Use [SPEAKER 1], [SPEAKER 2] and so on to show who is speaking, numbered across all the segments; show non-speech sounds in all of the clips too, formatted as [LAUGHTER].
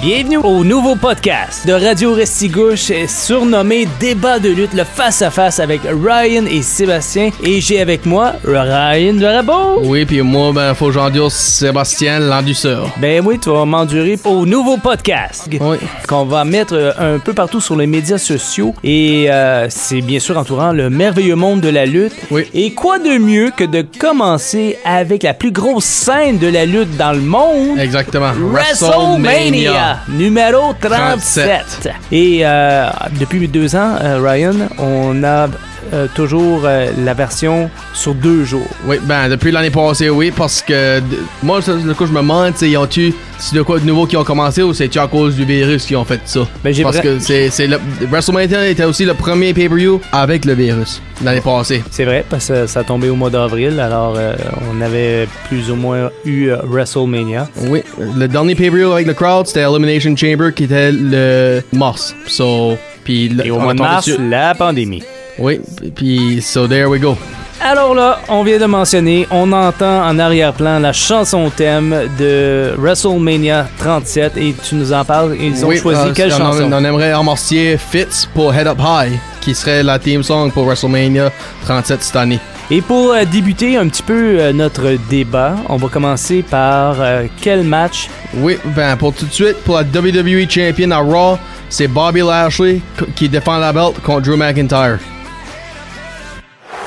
[SPEAKER 1] Bienvenue au nouveau podcast de Radio Restigouche, surnommé Débat de lutte, le face-à-face avec Ryan et Sébastien. Et j'ai avec moi Ryan de Rabot.
[SPEAKER 2] Oui, puis moi, ben, faut que j'endure Sébastien l'endurceur.
[SPEAKER 1] Ben oui, tu vas m'endurer au nouveau podcast
[SPEAKER 2] Oui.
[SPEAKER 1] qu'on va mettre euh, un peu partout sur les médias sociaux. Et euh, c'est bien sûr entourant le merveilleux monde de la lutte.
[SPEAKER 2] Oui.
[SPEAKER 1] Et quoi de mieux que de commencer avec la plus grosse scène de la lutte dans le monde?
[SPEAKER 2] Exactement.
[SPEAKER 1] WrestleMania numéro 37.
[SPEAKER 2] 37.
[SPEAKER 1] Et euh, depuis deux ans, euh, Ryan, on a euh, toujours euh, la version sur deux jours.
[SPEAKER 2] Oui, ben, depuis l'année passée, oui, parce que moi, le coup, je me demande, ils c'est de quoi de nouveau qui ont commencé ou c'est-tu à cause du virus qu'ils ont fait ça?
[SPEAKER 1] Ben, j'ai
[SPEAKER 2] parce que c'est, le, WrestleMania était aussi le premier pay-per-view avec le virus l'année passée.
[SPEAKER 1] C'est vrai, parce que ça tombé au mois d'avril, alors euh, on avait plus ou moins eu WrestleMania.
[SPEAKER 2] Oui, le dernier pay-per-view avec le crowd, c'était Elimination Chamber qui était le mars. So, puis le-
[SPEAKER 1] Et au mois de mars,
[SPEAKER 2] dessus.
[SPEAKER 1] la pandémie.
[SPEAKER 2] Oui, puis so there we go.
[SPEAKER 1] Alors là, on vient de mentionner, on entend en arrière-plan la chanson thème de WrestleMania 37 et tu nous en parles. Ils ont
[SPEAKER 2] Oui,
[SPEAKER 1] choisi
[SPEAKER 2] euh,
[SPEAKER 1] quelle
[SPEAKER 2] on,
[SPEAKER 1] chanson?
[SPEAKER 2] On aimerait remercier Fitz pour Head Up High, qui serait la theme song pour WrestleMania 37 cette année.
[SPEAKER 1] Et pour euh, débuter un petit peu euh, notre débat, on va commencer par euh, quel match?
[SPEAKER 2] Oui, ben pour tout de suite, pour la WWE Champion à Raw, c'est Bobby Lashley qui défend la belt contre Drew McIntyre.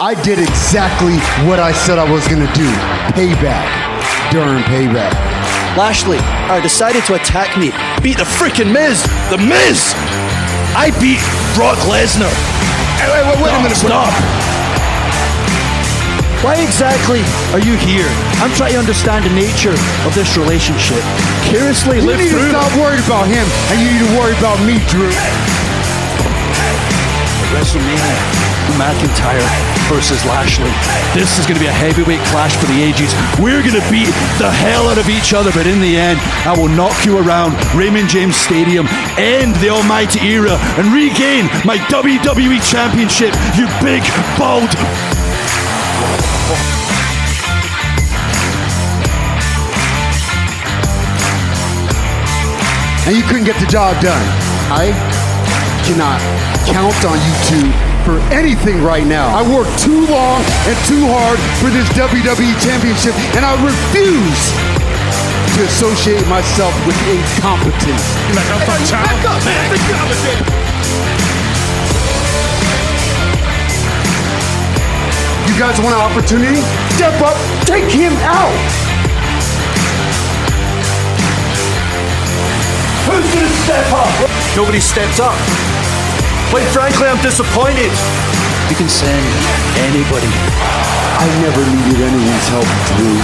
[SPEAKER 3] I did exactly what I said I was going to do. Payback during payback.
[SPEAKER 4] Lashley are decided to attack me. Beat the freaking Miz. The Miz. I beat Brock Lesnar. Hey, wait, wait, wait a minute. Stop. Why exactly are you here? I'm trying to understand the nature of this relationship. Curiously
[SPEAKER 3] You
[SPEAKER 4] live
[SPEAKER 3] need to stop worried about him, and you need to worry about me, Drew.
[SPEAKER 4] WrestleMania, McIntyre versus Lashley. This is going to be a heavyweight clash for the ages. We're going to beat the hell out of each other, but in the end, I will knock you around Raymond James Stadium, end the almighty era, and regain my WWE Championship, you big, bald.
[SPEAKER 3] And you couldn't get the job done. I cannot count on you two for anything right now. I worked too long and too hard for this WWE Championship, and I refuse to associate myself with incompetence. Back up, man. You guys want an opportunity? Step up, take him out.
[SPEAKER 4] Who's going to step up? Nobody steps up. Quite frankly, I'm disappointed. You can send anybody.
[SPEAKER 3] I never needed anyone's help, Drew.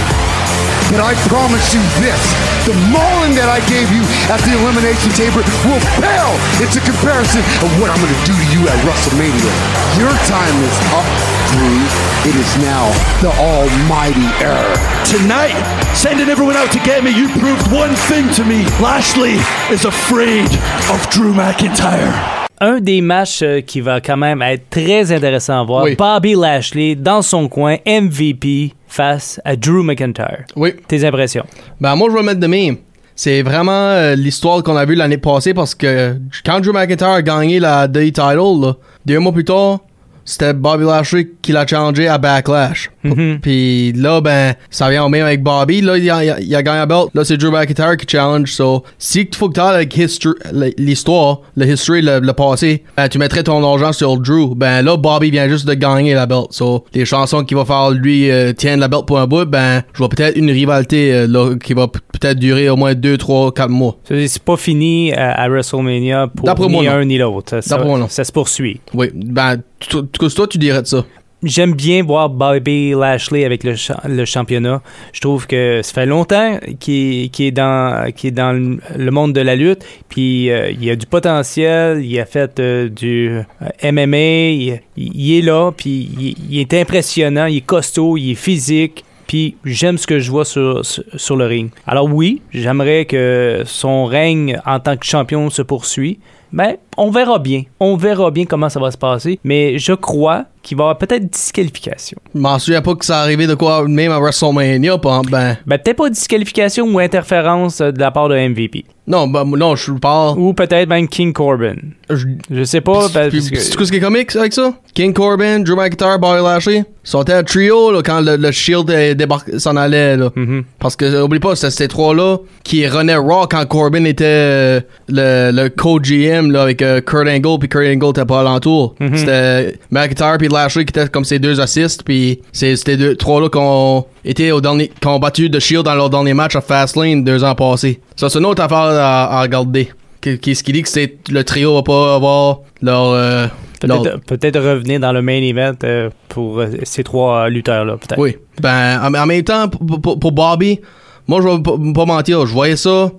[SPEAKER 3] But I promise you this the mauling that I gave you at the Elimination Chamber will pale into comparison of what I'm going to do to you at WrestleMania. Your time is up, Drew. It is now the almighty era.
[SPEAKER 4] Tonight, sending everyone out to get me, you proved one thing to me. Lashley is afraid of Drew McIntyre.
[SPEAKER 1] Un des matchs euh, qui va quand même être très intéressant à voir,
[SPEAKER 2] Oui.
[SPEAKER 1] Bobby Lashley dans son coin, MVP face à Drew McIntyre.
[SPEAKER 2] Oui.
[SPEAKER 1] Tes impressions?
[SPEAKER 2] Ben moi je vais mettre de même. C'est vraiment euh, l'histoire qu'on a vue l'année passée parce que quand Drew McIntyre a gagné la WWE title, là, deux mois plus tard, c'était Bobby Lashley qui l'a challengé à Backlash. Puis là, ben, ça vient au même avec Bobby. Là, il a, il a- il a gagné la belt. Là, c'est Drew McIntyre qui challenge. So, si tu faut que tu avec history- l'histoire, le history, le, le passé, ben, tu mettrais ton argent sur Drew. Ben là, Bobby vient juste de gagner la belt. So, les chansons qu'il va faire lui euh, tiennent la belt pour un bout, ben, je vois peut-être une rivalité euh, là, qui va peut-être durer au moins 2, 3, 4 mois.
[SPEAKER 1] C'est c'est pas fini à, à WrestleMania pour ni
[SPEAKER 2] non.
[SPEAKER 1] un ni l'autre. Ça,
[SPEAKER 2] D'après moi, non.
[SPEAKER 1] ça se poursuit.
[SPEAKER 2] Oui, ben, toi, tu dirais de ça?
[SPEAKER 1] J'aime bien voir Bobby Lashley avec le, le championnat. Je trouve que ça fait longtemps qu'il est, dans, est dans le, monde de la lutte. Puis euh, il a du potentiel. Il a fait euh, du euh, MMA. Il, est là. Puis il, est impressionnant. Il est costaud. Il est physique. Puis j'aime ce que je vois sur, sur, sur le ring. Alors oui, j'aimerais que son règne en tant que champion se poursuit. Mais on verra bien. On verra bien comment ça va se passer. Mais je crois qu'il va y avoir peut-être disqualification.
[SPEAKER 2] Je m'en souviens pas que ça arrivait de quoi, même à WrestleMania, ben.
[SPEAKER 1] Ben, peut-être pas disqualification ou interférence euh, de la part de MVP.
[SPEAKER 2] Non, ben, non, je parle.
[SPEAKER 1] Ou peut-être même King Corbin.
[SPEAKER 2] Je,
[SPEAKER 1] Je sais pas. ben,
[SPEAKER 2] Puis,
[SPEAKER 1] parce que-
[SPEAKER 2] C'est quoi ce qui est comique avec ça? King Corbin, Drew McIntyre, Bobby Lashley, sont un trio là, quand le, le Shield s'en allait. Là.
[SPEAKER 1] Mhm.
[SPEAKER 2] Parce que, euh, oublie pas, c'était ces trois-là qui renaient Raw quand Corbin était euh, le, le co-GM là, avec euh, Kurt Angle, puis Kurt Angle était pas alentour.
[SPEAKER 1] Mhm.
[SPEAKER 2] C'était McIntyre puis Lashley qui étaient comme ces deux assists, puis c'était deux trois-là qui ont été au dernier, battu The Shield dans leur dernier match à Fastlane deux ans passés. Ça, c'est une autre affaire à, à regarder. Qu'est-ce qui dit que c'est le trio va pas avoir leur... euh,
[SPEAKER 1] Peut-être revenir dans le main event euh, pour ces trois lutteurs-là, peut-être.
[SPEAKER 2] Oui. Ben, en, en même temps, pour, pour- pour Bobby, moi, je vais pas mentir, je voyais ça.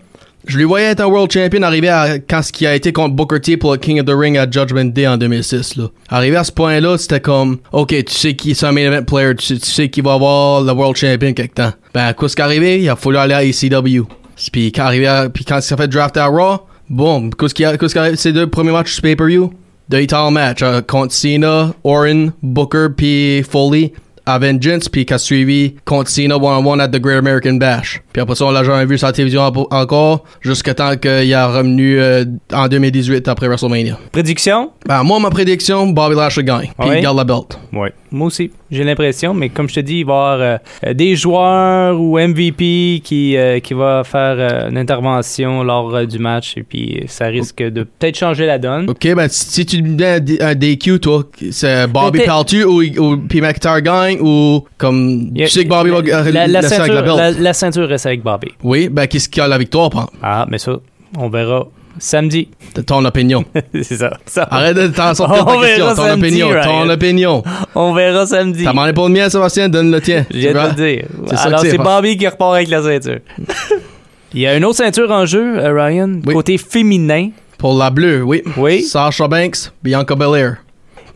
[SPEAKER 2] Je lui voyais être un World Champion arrivé à quand ce qui a été contre Booker T pour le King of the Ring à Judgment Day en 2006. Là. Arrivé à ce point-là, c'était comme, ok, tu sais qui est un main event player, tu sais, tu qu'il va avoir le World Champion quelque temps. Ben, qu'est-ce qui est arrivé? Il a fallu aller à ECW. Puis quand, puis quand il s'est fait draft à Raw, bon, qu'est-ce qui a- qu'est-ce qui? Ces deux premiers matchs du pay-per-view? de title match euh, contre Cena, Orton, Booker puis Foley à Vengeance puis qui a suivi contre Cena one-on-one at the Great American Bash. Puis après ça, on l'a jamais vu sur la télévision en- encore jusqu'à temps qu'il a revenu euh, en 2018 après WrestleMania.
[SPEAKER 1] Prédiction?
[SPEAKER 2] Ben, moi, ma prédiction, Bobby Lashley gagne. Puis
[SPEAKER 1] Ouais.
[SPEAKER 2] il garde la belt.
[SPEAKER 1] Oui. Moi aussi, j'ai l'impression, mais comme je te dis, il va y avoir euh, des joueurs ou MVP qui, euh, qui va faire euh, une intervention lors du match et puis ça risque de peut-être changer la donne.
[SPEAKER 2] Ok, ben si, tu me donnes un, DQ, toi, c'est Bobby Paltu ou, ou puis McIntyre gagne ou comme
[SPEAKER 1] a-
[SPEAKER 2] tu sais que Bobby va
[SPEAKER 1] la, la, ceinture,
[SPEAKER 2] la
[SPEAKER 1] ceinture reste avec Bobby.
[SPEAKER 2] Oui, ben qu'est-ce qui a la victoire, par
[SPEAKER 1] Ah, mais ça, on verra samedi.
[SPEAKER 2] ton opinion. [LAUGHS]
[SPEAKER 1] C'est ça. ça.
[SPEAKER 2] Arrête de t'en sortir ta question. Ton opinion.
[SPEAKER 1] Ryan.
[SPEAKER 2] Ton opinion.
[SPEAKER 1] On verra samedi.
[SPEAKER 2] T'as demandé pas le mien, Sébastien, donne le tien.
[SPEAKER 1] Je viens de te le dire. Alors,
[SPEAKER 2] c'est,
[SPEAKER 1] Bobby qui repart avec la ceinture. [LAUGHS] Il y a une autre ceinture en jeu, euh, Ryan,
[SPEAKER 2] Oui.
[SPEAKER 1] côté féminin.
[SPEAKER 2] Pour la bleue, oui.
[SPEAKER 1] Oui.
[SPEAKER 2] Sasha Banks, Bianca Belair.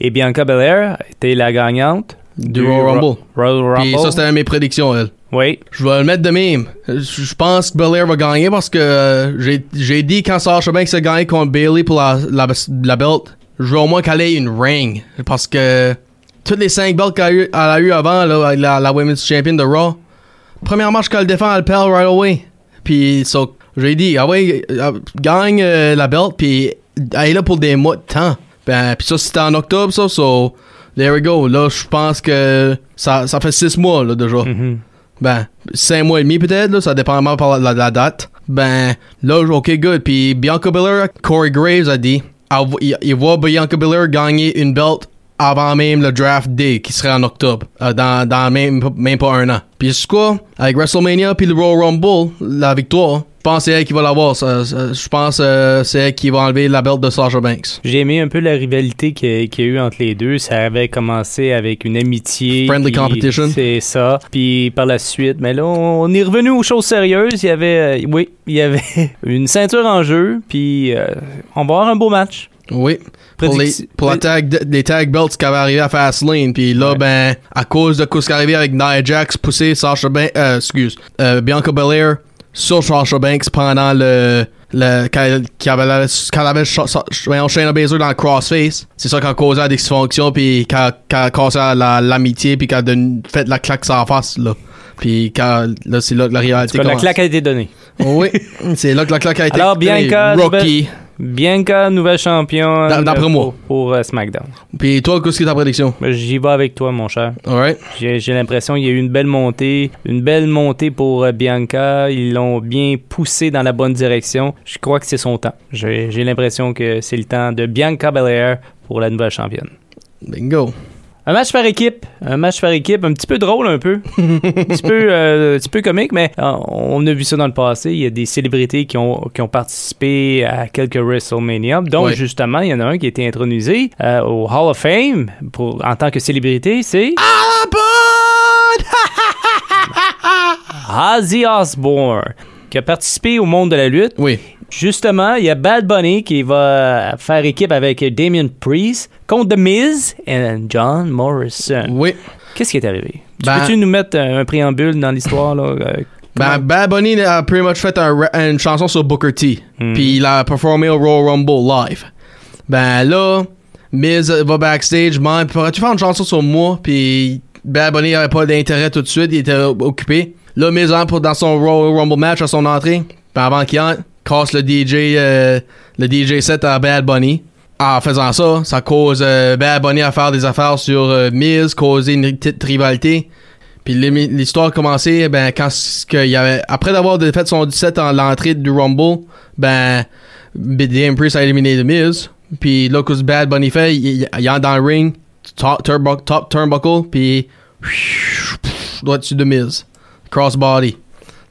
[SPEAKER 1] Et Bianca Belair était la gagnante
[SPEAKER 2] Du Royal Rumble.
[SPEAKER 1] Royal Rumble.
[SPEAKER 2] Puis ça, c'était une de mes prédictions, elle.
[SPEAKER 1] Oui.
[SPEAKER 2] Je vais le mettre de même. Je pense que Belair va gagner parce que euh, j'ai dit quand Sasha Banks a gagné contre Bailey pour la, la, la belt, je veux au moins qu'elle ait une ring. Parce que toutes les 5 belts qu'elle a, a eu avant, là, la, la Women's Champion de Raw, premier match qu'elle défend, elle perd right away. Puis so, j'ai dit, ah ouais, euh, gagne euh, la belt, puis elle est là pour des mois de temps. Ben, puis ça, c'était en octobre, ça, so, there we go. Là, je pense que ça, ça fait 6 mois, là, déjà.
[SPEAKER 1] Mhm.
[SPEAKER 2] Ben, 5 mois et demi peut-être, ça dépend vraiment par la, la date. Ben, là, ok, good. Puis Bianca Belair, Corey Graves a dit, il voit Bianca Belair gagner une belt avant même le draft day, qui serait en octobre, euh, dans, dans même, même pas un an. Puis c'est quoi, avec WrestleMania puis le Royal Rumble, la victoire, je pense que c'est elle qui va l'avoir. Je pense que c'est elle qui va enlever la belt de Sasha Banks.
[SPEAKER 1] J'ai aimé un peu la rivalité qu'il y, a- eu entre les deux. Ça avait commencé avec une amitié.
[SPEAKER 2] Friendly competition.
[SPEAKER 1] C'est ça. Puis par la suite, mais là, on est revenu aux choses sérieuses. Il y avait, euh, oui, il y avait [LAUGHS] une ceinture en jeu. Puis euh, on va avoir un beau match.
[SPEAKER 2] Oui. Pour, les, pour la tag, les tag belts qui avaient arrivé à Fastlane. Puis là,
[SPEAKER 1] Ouais.
[SPEAKER 2] ben, à cause de ce qui est arrivé avec Nia Jax, poussé Sasha Banks, euh, excuse, euh, Bianca Belair sur Sasha Banks pendant le, le, quand, elle- quand elle avait, quand elle avait Shayna Baszler dans le crossface. C'est ça qui a causé la dysfonction, puis qui a, causé la- l'amitié, puis qui a donné- fait la claque sans face, là. Puis quand, là, c'est là que la réalité
[SPEAKER 1] cas, la claque a été donnée.
[SPEAKER 2] Oui, c'est là que la claque a été
[SPEAKER 1] Alors, Bianca,
[SPEAKER 2] Rookie.
[SPEAKER 1] Bianca, nouvelle championne.
[SPEAKER 2] D'a- d'après
[SPEAKER 1] euh,
[SPEAKER 2] moi.
[SPEAKER 1] Pour, pour, euh, SmackDown.
[SPEAKER 2] Puis toi, qu'est-ce que ta prédiction?
[SPEAKER 1] Ben, J'y vais avec toi, mon cher.
[SPEAKER 2] Alright.
[SPEAKER 1] J'ai l'impression qu'il y a eu une belle montée, une belle montée pour euh, Bianca. Ils l'ont bien poussé dans la bonne direction. Je crois que c'est son temps. J'ai j'ai l'impression que c'est le temps de Bianca Belair pour la nouvelle championne.
[SPEAKER 2] Bingo.
[SPEAKER 1] Un match par équipe, un match par équipe, un petit peu drôle un peu, [LAUGHS] un petit peu, euh, un petit peu comique, mais euh, on a vu ça dans le passé. Il y a des célébrités qui ont, qui ont participé à quelques WrestleMania,
[SPEAKER 2] Ouais.
[SPEAKER 1] justement il y en a un qui a été intronisé euh, au Hall of Fame pour en tant que célébrité, c'est [LAUGHS] Ozzy Osbourne, qui a participé au monde de la lutte.
[SPEAKER 2] Oui.
[SPEAKER 1] Justement, il y a Bad Bunny qui va faire équipe avec Damien Priest contre The Miz et John Morrison.
[SPEAKER 2] Oui.
[SPEAKER 1] Qu'est-ce qui est arrivé?
[SPEAKER 2] Ben-
[SPEAKER 1] Peux-tu nous mettre un, un préambule dans l'histoire? là? euh,
[SPEAKER 2] Ben, Bad Bunny a pretty much fait un une chanson sur Booker T.
[SPEAKER 1] Mhm.
[SPEAKER 2] Puis il a performé au Royal Rumble live. Ben là, Miz va backstage, man, pourrais-tu faire une chanson sur moi? Puis Bad Bunny avait pas d'intérêt tout de suite, il était occupé. Là, Miz entre dans son Royal Rumble match à son entrée. Puis avant qu'il entre, casse le DJ, euh, le DJ set à Bad Bunny. En faisant ça, ça cause euh, Bad Bunny à faire des affaires sur euh, Miz, causer une petite rivalité. Puis l'histoire a commencé ben quand qu'il y avait après d'avoir fait son 17 en l'entrée du Rumble, ben DM Priest a éliminé The Miz. Puis là que Bad Bunny fait, il, il, entre dans le ring, top turnbuckle, puis droit dessus de Miz, crossbody.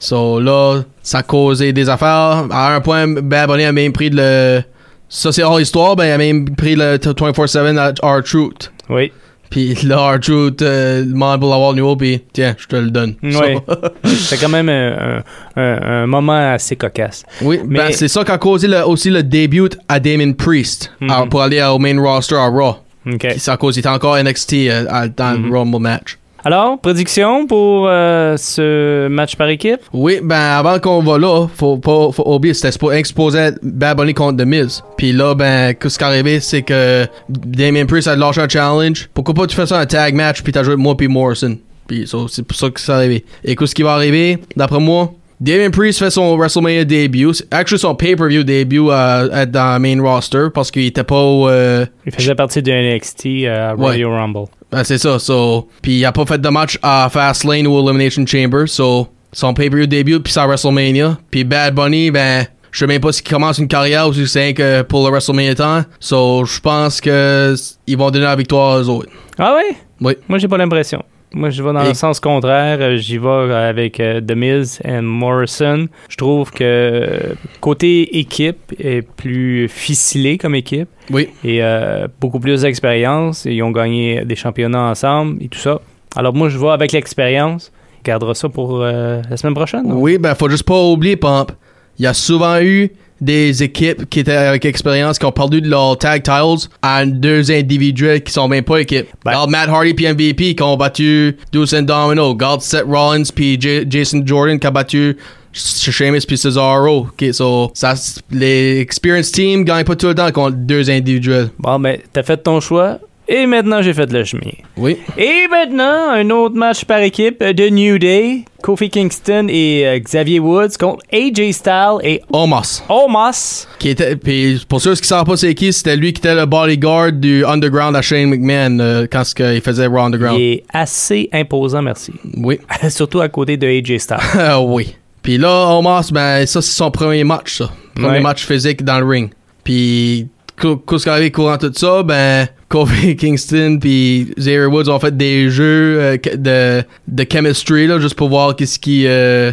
[SPEAKER 2] So là, ça a causé des affaires. À un point, Bad Bunny a même pris le ça c'est hors histoire, ben il a même pris le 24/7 à R-Truth.
[SPEAKER 1] Oui.
[SPEAKER 2] Puis là, R-Truth euh, demande pour l'avoir nouveau, puis tiens, je te le donne.
[SPEAKER 1] Oui.
[SPEAKER 2] So- [LAUGHS]
[SPEAKER 1] C'était quand même un, un- un- un moment assez cocasse.
[SPEAKER 2] oui, ben
[SPEAKER 1] Mais-
[SPEAKER 2] c'est ça qui a causé le- aussi le début à Damon Priest
[SPEAKER 1] Mhm.
[SPEAKER 2] à- pour aller au main roster à Raw.
[SPEAKER 1] OK.
[SPEAKER 2] Puis Ça a causé, encore NXT euh, à- dans
[SPEAKER 1] Mhm.
[SPEAKER 2] le Rumble match.
[SPEAKER 1] Alors, prédiction pour euh, ce match par équipe?
[SPEAKER 2] Oui, ben avant qu'on va là, faut pas faut oublier, c'était exposé Bad Bunny contre The Miz. Puis là, ben, ce qui est arrivé, c'est que Damien Priest a lâché un challenge. Pourquoi pas tu fais ça un tag match puis t'as joué moi puis Morrison? Puis c'est pour ça que c'est arrivé. Et qu'est-ce qui va arriver, d'après moi? Damien Priest fait son WrestleMania début, actually son pay-per-view début euh, à- dans le main roster parce qu'il était pas au, euh,
[SPEAKER 1] Il faisait partie de NXT à
[SPEAKER 2] Ouais.
[SPEAKER 1] Royal Rumble.
[SPEAKER 2] Ben, c'est ça. So, puis il a pas fait de match à Fastlane ou Elimination Chamber. So, son pay-per-view début puis sa WrestleMania. Puis Bad Bunny, ben, je sais même pas s'il commence une carrière ou si c'est que pour le WrestleMania temps. So, je pense que ils vont donner la victoire aux autres.
[SPEAKER 1] Ah oui?
[SPEAKER 2] Oui.
[SPEAKER 1] Moi, j'ai pas l'impression. Moi, je vais dans
[SPEAKER 2] Et-
[SPEAKER 1] le sens contraire. Euh, J'y vais avec euh, The Miz et Morrison. Je trouve que euh, côté équipe est plus ficelé comme équipe
[SPEAKER 2] Oui.
[SPEAKER 1] et euh, beaucoup plus d'expérience. Ils ont gagné des championnats ensemble et tout ça. Alors moi, je vais avec l'expérience. Gardera ça pour euh, la semaine prochaine. non?
[SPEAKER 2] Oui, ben, faut juste pas oublier, Pump. Il y a souvent eu des équipes qui étaient avec expérience qui ont perdu de leurs tag titles à deux individuels qui sont même pas équipes.
[SPEAKER 1] Ben-
[SPEAKER 2] Regarde Matt Hardy puis MVP qui ont battu Deuce and Domino. Regarde Seth Rollins puis J- Jason Jordan qui a battu Sh- Sheamus puis Cesaro. Ok, so, ça, les experience teams gagnent pas tout le temps contre deux individuels.
[SPEAKER 1] Bon, ben, t'as fait ton choix. Et maintenant, j'ai fait le chemin.
[SPEAKER 2] Oui.
[SPEAKER 1] Et maintenant, un autre match par équipe de New Day. Kofi Kingston et euh, Xavier Woods contre AJ Styles et
[SPEAKER 2] Omos.
[SPEAKER 1] Omos.
[SPEAKER 2] Qui était, puis pour ceux qui savent pas c'est qui, c'était lui qui était le bodyguard du Underground à Shane McMahon euh, quand ce qu'il faisait Raw Underground.
[SPEAKER 1] Il est assez imposant, merci.
[SPEAKER 2] Oui. [LAUGHS]
[SPEAKER 1] Surtout à côté de AJ Styles. [LAUGHS]
[SPEAKER 2] Ah oui. Puis là, Omos, ben ça c'est son premier match, ça. Premier
[SPEAKER 1] Ouais.
[SPEAKER 2] match physique dans le ring. Puis qu'est-ce qui arrive courant tout ça, ben Kofi [LAUGHS] Kingston puis Xavier Woods ont fait des jeux euh, de, de chemistry là, juste pour voir qu'est-ce qui euh,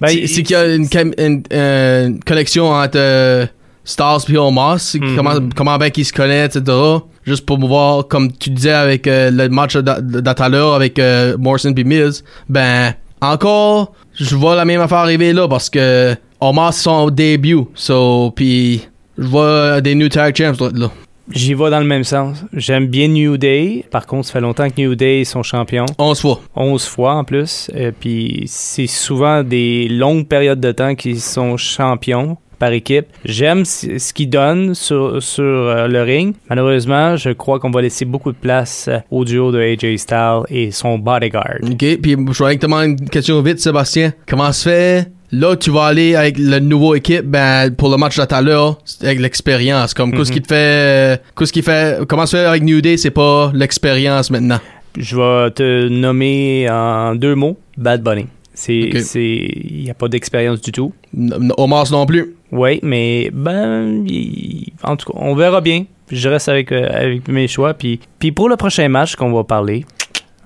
[SPEAKER 1] Ben,
[SPEAKER 2] c'est qu'il y a une, une- euh, une connexion entre euh, Stars puis Omos,
[SPEAKER 1] Mhm.
[SPEAKER 2] comment comment bien qu'ils se connaissent, etc. Juste pour voir, comme tu disais avec le match l'heure avec Morrison puis Miz, ben encore, je vois la même affaire arriver là parce que Omos son début, so puis je vois des new tag champs là.
[SPEAKER 1] J'y vais dans le même sens. J'aime bien New Day. Par contre, ça fait longtemps que New Day sont champions.
[SPEAKER 2] 11 fois.
[SPEAKER 1] 11 fois en plus. Euh, Puis c'est souvent des longues périodes de temps qu'ils sont champions par équipe. J'aime ce qu'ils donnent sur, sur euh, le ring. Malheureusement, je crois qu'on va laisser beaucoup de place euh, au duo de AJ Styles et son bodyguard.
[SPEAKER 2] OK, puis je te demander une question vite, Sébastien. Comment se fait? Là, tu vas aller avec le nouveau équipe, ben, pour le match de tout à l'heure, c'est avec l'expérience. Comme, qu'est-ce
[SPEAKER 1] Mhm.
[SPEAKER 2] qui te fait, euh, qu'est-ce qui fait, comment se fait avec New Day, c'est pas l'expérience maintenant?
[SPEAKER 1] Je vais te nommer en deux mots Bad Bunny. C'est, c'est, il n'y a pas d'expérience du tout.
[SPEAKER 2] Omos non plus?
[SPEAKER 1] Oui, mais ben, en tout cas, on verra bien. Je reste avec, euh, avec mes choix. Puis, puis pour le prochain match qu'on va parler,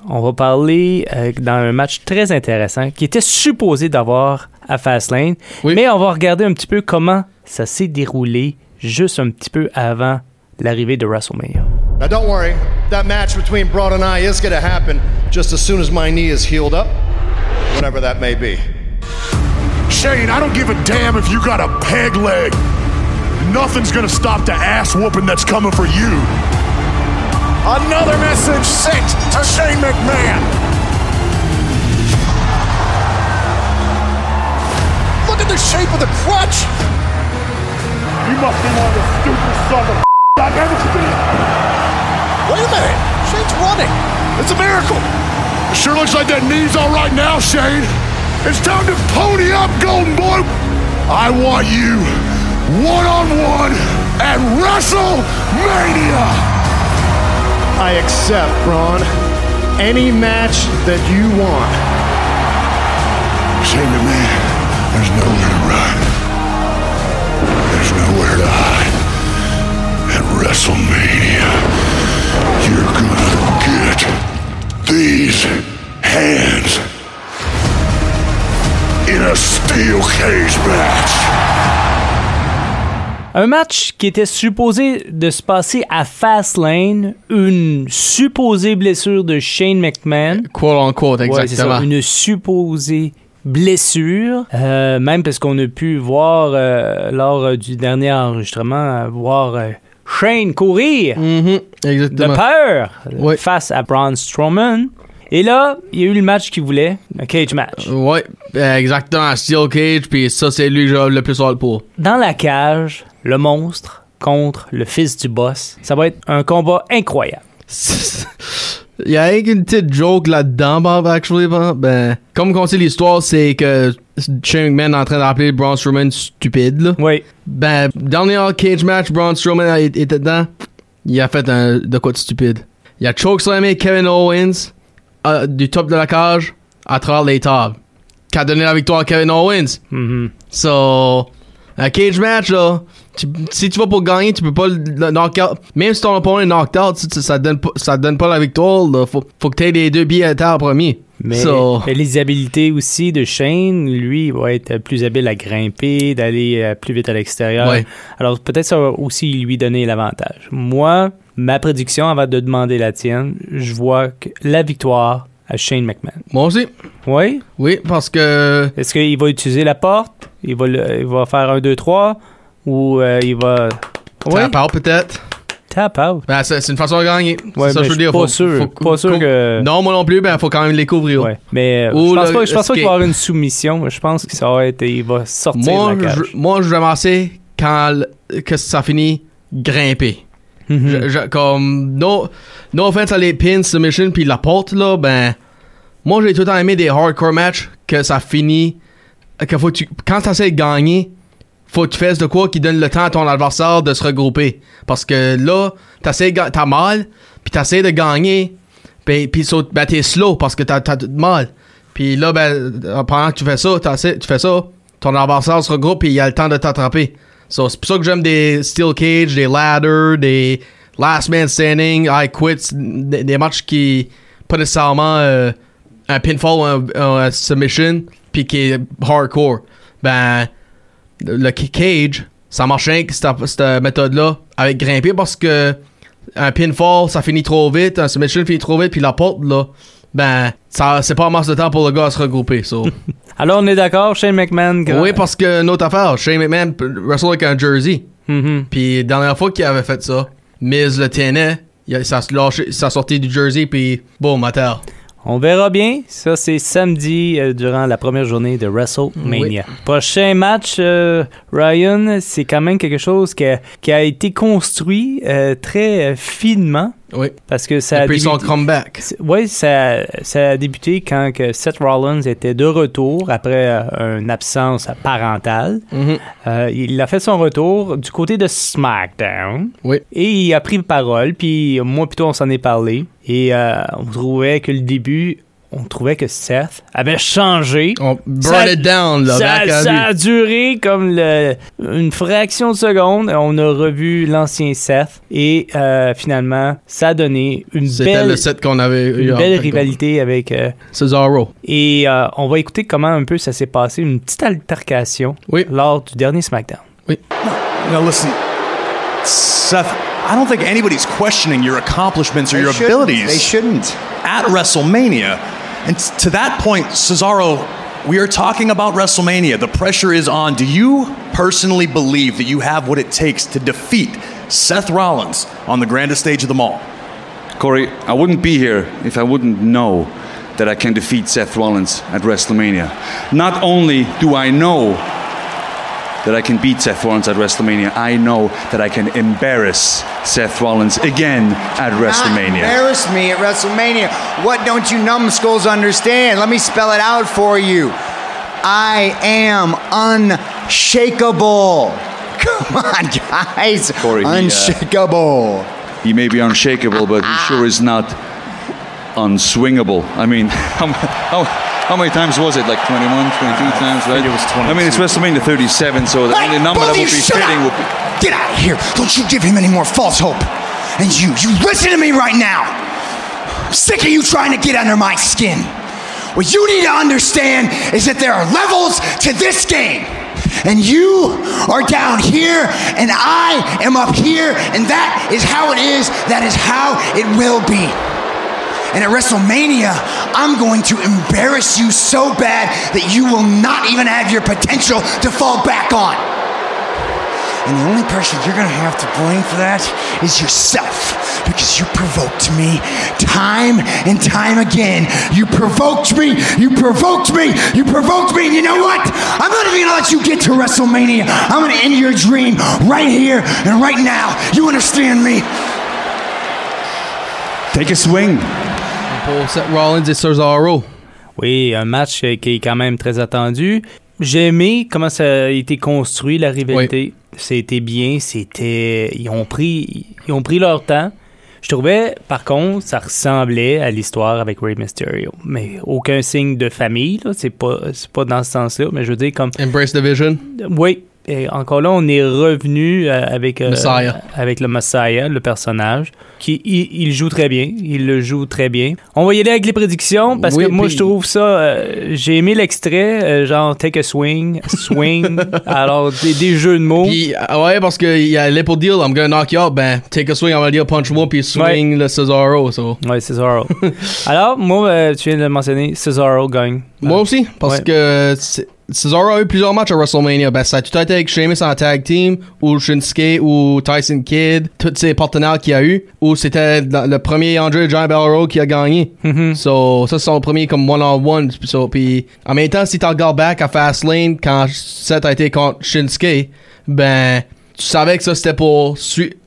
[SPEAKER 1] on va parler euh, dans un match très intéressant qui était supposé d'avoir à Fastlane.
[SPEAKER 2] Oui.
[SPEAKER 1] Mais on va regarder un petit peu comment ça s'est déroulé juste un petit peu avant l'arrivée de WrestleMania.
[SPEAKER 5] Now, don't worry. That match between Broad and I is going to happen just as soon as my knee is healed up, whenever that may be.
[SPEAKER 6] Shane, I don't give a damn if you got a peg leg. Nothing's gonna stop the ass whooping that's coming for you. Another message sent to Shane McMahon.
[SPEAKER 5] Look at the shape of the crutch.
[SPEAKER 6] You must be one of the stupid son of [LAUGHS] I've ever seen.
[SPEAKER 5] Wait a minute. Shane's running.
[SPEAKER 6] It's a miracle. It sure looks like that knee's all right now, Shane. It's time to pony up, Golden Boy. I want you one on one at WrestleMania.
[SPEAKER 5] I accept, Braun. Any match that you want.
[SPEAKER 6] Shane McMahon, there's nowhere to run. There's nowhere to hide. At WrestleMania, you're gonna get these hands in a steel cage match.
[SPEAKER 1] Un match qui était supposé de se passer à Fastlane, une supposée blessure de Shane McMahon.
[SPEAKER 2] Quote
[SPEAKER 1] Ouais, c'est ça,
[SPEAKER 2] exactement.
[SPEAKER 1] une supposée blessure, Euh, même parce qu'on a pu voir euh, lors euh, du dernier enregistrement, voir Shane courir
[SPEAKER 2] Mhm,
[SPEAKER 1] de peur face à Braun Strowman. Et là, il y a eu le match qu'il voulait, un cage match.
[SPEAKER 2] Ouais, exactement. Steel Cage, puis ça, c'est lui que le plus hâte pour.
[SPEAKER 1] Dans la cage, le monstre contre le fils du boss. Ça va être un combat incroyable.
[SPEAKER 2] Il [LAUGHS] y a une petite joke là-dedans, Bob, actually. Bob. Ben, comme on sait l'histoire, c'est que Shane McMahon est en train d'appeler Braun Strowman stupide, là.
[SPEAKER 1] Oui.
[SPEAKER 2] Ben, dernier cage match, Braun Strowman était dedans. Il a fait un, de quoi de stupide. Il a chokeslamé Kevin Owens euh, du top de la cage à travers les tables. Qui a donné la victoire à Kevin Owens.
[SPEAKER 1] Mhm.
[SPEAKER 2] So, un cage match, là, tu- si tu vas pour gagner, tu peux pas le le knock out. Même si ton opponent est knocked out, tu- ça, donne pas, ça te donne pas la victoire. Là. Faut, faut que tu aies les deux billets à terre en premier.
[SPEAKER 1] Mais
[SPEAKER 2] So,
[SPEAKER 1] les habiletés aussi de Shane, lui, il va être plus habile à grimper, d'aller euh, plus vite à l'extérieur.
[SPEAKER 2] Ouais.
[SPEAKER 1] Alors peut-être ça va aussi lui donner l'avantage. Moi, ma prédiction, avant de demander la tienne, je vois que la victoire à Shane McMahon.
[SPEAKER 2] moi aussi.
[SPEAKER 1] Oui?
[SPEAKER 2] Oui, parce que.
[SPEAKER 1] Est-ce qu'il va utiliser la porte? Il va, le- il va faire un 2-3? Ou euh, il va... Oui?
[SPEAKER 2] Ça part peut-être.
[SPEAKER 1] Tap out.
[SPEAKER 2] Ben, c'est une façon de gagner.
[SPEAKER 1] Ouais,
[SPEAKER 2] ça je veux dire.
[SPEAKER 1] pas
[SPEAKER 2] Faut-
[SPEAKER 1] sûr.
[SPEAKER 2] faut-
[SPEAKER 1] Pas sûr que-
[SPEAKER 2] Non, moi non plus, ben, faut quand même les couvrir.
[SPEAKER 1] Ouais. Mais euh, je pense pas, je pense pas qu'il va y avoir une soumission. Je pense que ça va être... Il va sortir
[SPEAKER 2] Moi,
[SPEAKER 1] de la cage.
[SPEAKER 2] je, moi, je vais amasser quand que ça finit grimper.
[SPEAKER 1] Mhm.
[SPEAKER 2] Je- je- comme, no, no offense à les pins, submission, puis la porte, là, ben, moi, j'ai tout le temps aimé des hardcore matchs que ça finit, que faut tu, quand t'essaies de gagner, faut que tu fasses de quoi qui donne le temps à ton adversaire de se regrouper. Parce que là, t'as mal, puis t'essaies de gagner, puis, puis ben, t'es slow parce que t'as, t'as mal. Puis là, ben, pendant que tu fais ça, tu fais ça, ton adversaire se regroupe et il a le temps de t'attraper. C'est pour ça que j'aime des Steel Cage, des Ladder, des Last Man Standing, I Quit, des, matchs qui, pas nécessairement euh, un pinfall ou un, un submission, puis qui est hardcore. Ben, le cage, ça marche rien que cette, méthode-là avec grimper parce que un pinfall, ça finit trop vite, un submission finit trop vite, puis la porte, là, ben, ça, c'est pas un masse de temps pour le gars à se regrouper. So. [LAUGHS]
[SPEAKER 1] Alors, on est d'accord, Shane McMahon. grand-
[SPEAKER 2] oui, parce que, une autre affaire, Shane McMahon wrestle avec un jersey.
[SPEAKER 1] Mhm.
[SPEAKER 2] Puis, dernière fois qu'il avait fait ça, Miz le tenait, ça ça sortait du jersey, puis boum, à terre.
[SPEAKER 1] On verra bien. Ça, c'est samedi euh, durant la première journée de WrestleMania. Prochain match, euh, Ryan, c'est quand même quelque chose qui a, qui a été construit euh, très finement
[SPEAKER 2] Oui.
[SPEAKER 1] parce que ça a
[SPEAKER 2] Depuis son
[SPEAKER 1] débuté-
[SPEAKER 2] comeback.
[SPEAKER 1] Oui, ça, ça a débuté quand que Seth Rollins était de retour après euh, une absence parentale.
[SPEAKER 2] Mhm.
[SPEAKER 1] Euh, il a fait son retour du côté de SmackDown.
[SPEAKER 2] Oui.
[SPEAKER 1] Et il a pris parole, puis moi plutôt on s'en est parlé. Et euh, on trouvait que le début, on trouvait que Seth avait changé.
[SPEAKER 2] On
[SPEAKER 1] Ça-
[SPEAKER 2] it down, là,
[SPEAKER 1] ça, ça a duré comme le- une fraction de seconde. On a revu l'ancien Seth et euh, finalement, ça a donné une belle,
[SPEAKER 2] le set qu'on avait eu.
[SPEAKER 1] une
[SPEAKER 2] en
[SPEAKER 1] belle
[SPEAKER 2] fin de
[SPEAKER 1] rivalité avec. euh.
[SPEAKER 2] Cesaro.
[SPEAKER 1] et euh, on va écouter comment un peu ça s'est passé, une petite altercation
[SPEAKER 2] Oui.
[SPEAKER 1] lors du dernier SmackDown.
[SPEAKER 7] Now listen, Seth. I don't think anybody's questioning your accomplishments or your abilities
[SPEAKER 8] They shouldn't.
[SPEAKER 7] at WrestleMania. And t- to that point, Cesaro, we are talking about WrestleMania. The pressure is on. Do you personally believe that you have what it takes to defeat Seth Rollins on the grandest stage of them all?
[SPEAKER 9] Corey, I wouldn't be here if I wouldn't know that I can defeat Seth Rollins at WrestleMania. Not only do I know that I can beat Seth Rollins at WrestleMania. I know that I can embarrass Seth Rollins again at
[SPEAKER 8] Not
[SPEAKER 9] WrestleMania.
[SPEAKER 8] embarrass me at WrestleMania. What don't you numbskulls understand? Let me spell it out for you. I am unshakable. [LAUGHS] Come on, guys.
[SPEAKER 9] Corey, he, uh,
[SPEAKER 8] unshakable.
[SPEAKER 9] He may be unshakable, but he sure is not unswingable. I mean, [LAUGHS] how, how, how many times was it? Like 21, 22 uh, times, right?
[SPEAKER 4] it was
[SPEAKER 9] I mean, it's WrestleMania 37, so the
[SPEAKER 8] Hey,
[SPEAKER 9] number that
[SPEAKER 8] of
[SPEAKER 9] would be
[SPEAKER 8] shut
[SPEAKER 9] fitting would be.
[SPEAKER 8] Get out of here. Don't you give him any more false hope. And you, you listen to me right now. I'm sick of you trying to get under my skin. What you need to understand is that there are levels to this game. And you are down here, and I am up here, and that is how it is. That is how it will be. And at WrestleMania, I'm going to embarrass you so bad that you will not even have your potential to fall back on. And the only person you're gonna have to blame for that is yourself. Because you provoked me time and time again. You provoked me, you provoked me, you provoked me, and you know what? I'm not even gonna let you get to WrestleMania. I'm gonna end your dream right here and right now. You understand me?
[SPEAKER 9] Take a swing.
[SPEAKER 2] Pour Seth Rollins et Cesaro.
[SPEAKER 1] Oui, un match qui est quand même très attendu. J'ai aimé comment ça a été construit, la rivalité. C'était bien, c'était... Ils ont pris, ils ont pris leur temps. Je trouvais, par contre, ça ressemblait à l'histoire avec Rey Mysterio. Mais aucun signe de famille, là. C'est pas, c'est pas dans ce sens-là. Mais je veux dire, comme...
[SPEAKER 2] Embrace Division.
[SPEAKER 1] Oui. Et encore là, on est revenu euh, avec, euh, avec le Messiah, le personnage, qui il, il joue très bien. Il le joue très bien. On va y aller avec les prédictions parce
[SPEAKER 2] Oui,
[SPEAKER 1] que moi,
[SPEAKER 2] puis-
[SPEAKER 1] je trouve ça. euh, J'ai aimé l'extrait, euh, genre take a swing, swing. [LAUGHS] alors, des, des jeux de mots.
[SPEAKER 2] Puis, ah ouais, parce qu'il y a l'Apple Deal, I'm gonna knock you out. Ben, take a swing, on va dire punch moi, puis swing le Cesaro. So.
[SPEAKER 1] Ouais, Cesaro. [LAUGHS] alors, moi, tu viens de le mentionner, Cesaro gagne.
[SPEAKER 2] Moi aussi, parce
[SPEAKER 1] Ouais.
[SPEAKER 2] que Cesaro a eu plusieurs matchs à WrestleMania. Ben, ça a tout été avec Sheamus en tag team, ou Shinsuke, ou Tyson Kidd, tous ses partenaires qu'il a eu, ou c'était le premier Andre Giant Battle qui a gagné.
[SPEAKER 1] Mhm.
[SPEAKER 2] So, ça, c'est son premier comme one-on-one. So, puis, en même temps, si tu regardes back à Fastlane, quand Seth a été contre Shinsuke, ben, tu savais que ça, c'était pour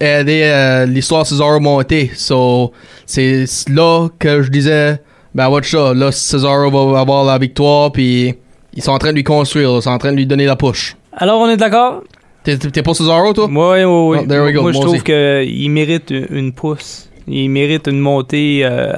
[SPEAKER 2] aider euh, l'histoire Cesaro monter. So, c'est là que je disais, ben, watch ça. Là, Cesaro va avoir la victoire, puis ils sont en train de lui construire, là. ils sont en train de lui donner la push.
[SPEAKER 1] Alors, on est d'accord?
[SPEAKER 2] T'es t'es pas Cesaro, toi?
[SPEAKER 1] Oui, oui, oui.
[SPEAKER 2] Oh, there we go,
[SPEAKER 1] Moi, je trouve qu'il mérite une pousse. Il mérite une montée. euh,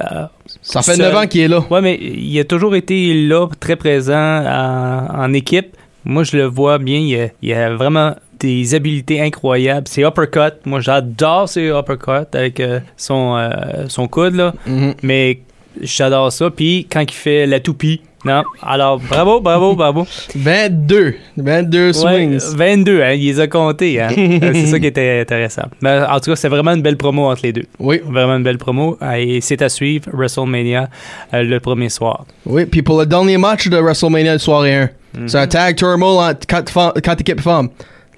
[SPEAKER 2] Ça fait
[SPEAKER 1] seul.
[SPEAKER 2] 9 ans qu'il est là.
[SPEAKER 1] Ouais, mais il a toujours été là, très présent en, en équipe. Moi, je le vois bien. Il a, il a vraiment des habiletés incroyables. Ses uppercuts, moi, j'adore ses uppercuts avec euh, son, euh, son coude, là.
[SPEAKER 2] Mhm.
[SPEAKER 1] Mais j'adore ça. Puis quand il fait la toupie, non. Alors, bravo, bravo, bravo.
[SPEAKER 2] 22. 22
[SPEAKER 1] Ouais,
[SPEAKER 2] swings.
[SPEAKER 1] 22, hein, il les a comptés. Hein. [LAUGHS] Euh, c'est ça qui était intéressant. Mais en tout cas, c'est vraiment une belle promo entre les deux.
[SPEAKER 2] Oui.
[SPEAKER 1] Vraiment une belle promo. Euh, Et c'est à suivre WrestleMania euh, le premier soir.
[SPEAKER 2] Oui, puis pour le dernier match de WrestleMania de soirée 1, c'est un tag turmoil entre quatre, quatre équipes femmes.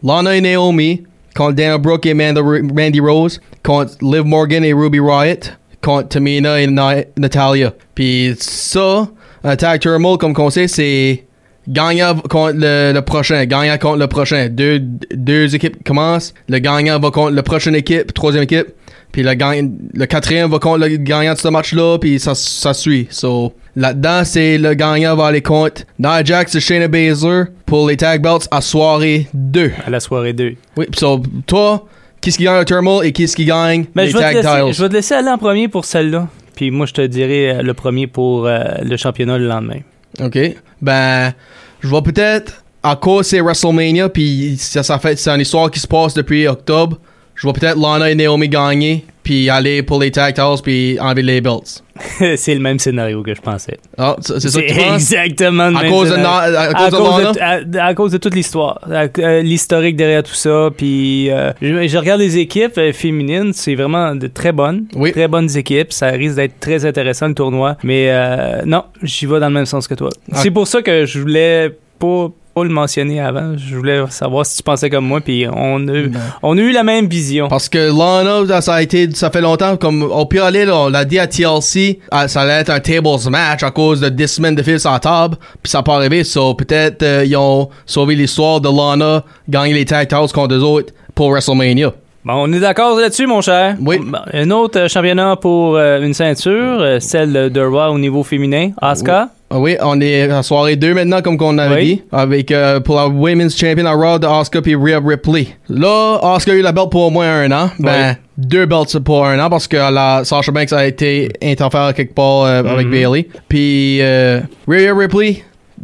[SPEAKER 2] Lana et Naomi contre Dana Brooke et Amanda Randy Rose, contre Liv Morgan et Ruby Riot, contre Tamina et Na- Natalia. Puis ça, un tag turmoil, comme qu'on sait, c'est gagnant contre le, le prochain, gagnant contre le prochain. Deux, deux équipes commencent, le gagnant va contre la prochaine équipe, troisième équipe, puis le, quatrième va contre le gagnant de ce match-là, puis ça, ça suit. So, là-dedans, c'est le gagnant va aller contre Nia Jax et Shayna Baszler pour les tag belts à soirée 2.
[SPEAKER 1] À la soirée 2.
[SPEAKER 2] Oui, so, toi, qui est-ce qui gagne le turmoil et qui est-ce qui gagne
[SPEAKER 1] Mais
[SPEAKER 2] les
[SPEAKER 1] Ben, vais
[SPEAKER 2] tag
[SPEAKER 1] laisser,
[SPEAKER 2] titles?
[SPEAKER 1] je vais te laisser aller en premier pour celle-là. Puis moi, je te dirai euh, le premier pour euh, le championnat le lendemain.
[SPEAKER 2] OK. Ben, je vais peut-être, à cause c'est WrestleMania, puis ça, ça fait, c'est une histoire qui se passe depuis octobre, je vais peut-être Lana et Naomi gagner, puis aller pour les tag titles, puis enlever les belts. [LAUGHS]
[SPEAKER 1] c'est le même scénario que je pensais.
[SPEAKER 2] Ah, c'est ça que tu penses?
[SPEAKER 1] exactement le
[SPEAKER 2] À
[SPEAKER 1] même
[SPEAKER 2] cause de à cause de
[SPEAKER 1] cause
[SPEAKER 2] Lana?
[SPEAKER 1] de, à- à cause de toute l'histoire, euh, l'historique derrière tout ça. Puis euh, je, je regarde les équipes euh, féminines, c'est vraiment de très bonnes,
[SPEAKER 2] Oui.
[SPEAKER 1] très bonnes équipes. Ça risque d'être très intéressant le tournoi. Mais euh, non, j'y vais dans le même sens que toi.
[SPEAKER 2] Ah.
[SPEAKER 1] C'est pour ça que je voulais pas Pas le mentionner avant. Je voulais savoir si tu pensais comme moi, puis on a, on a eu la même vision.
[SPEAKER 2] Parce que Lana, ça a été, ça fait longtemps, comme au pire aller, on l'a dit à TLC, ah, ça allait être un tables match à cause de 10 semaines de fil la table, puis ça n'a pas arrivé, so peut-être euh, ils ont sauvé l'histoire de Lana, gagner les titles contre eux autres pour WrestleMania.
[SPEAKER 1] Bon, on est d'accord là-dessus, mon cher.
[SPEAKER 2] Oui.
[SPEAKER 1] Un autre euh, championnat pour euh, une ceinture, euh, celle de Raw au niveau féminin. Asuka?
[SPEAKER 2] Oui, on est à soirée 2 maintenant, comme qu'on avait
[SPEAKER 1] Oui.
[SPEAKER 2] dit, avec euh, pour la Women's Champion à Raw de Asuka puis Rhea Ripley. Là, Asuka a eu la belt pour au moins un an. Ben,
[SPEAKER 1] Oui.
[SPEAKER 2] deux belts pour un an parce que la Sasha Banks a été interférée quelque part euh, avec Bailey. Puis euh, Rhea Ripley,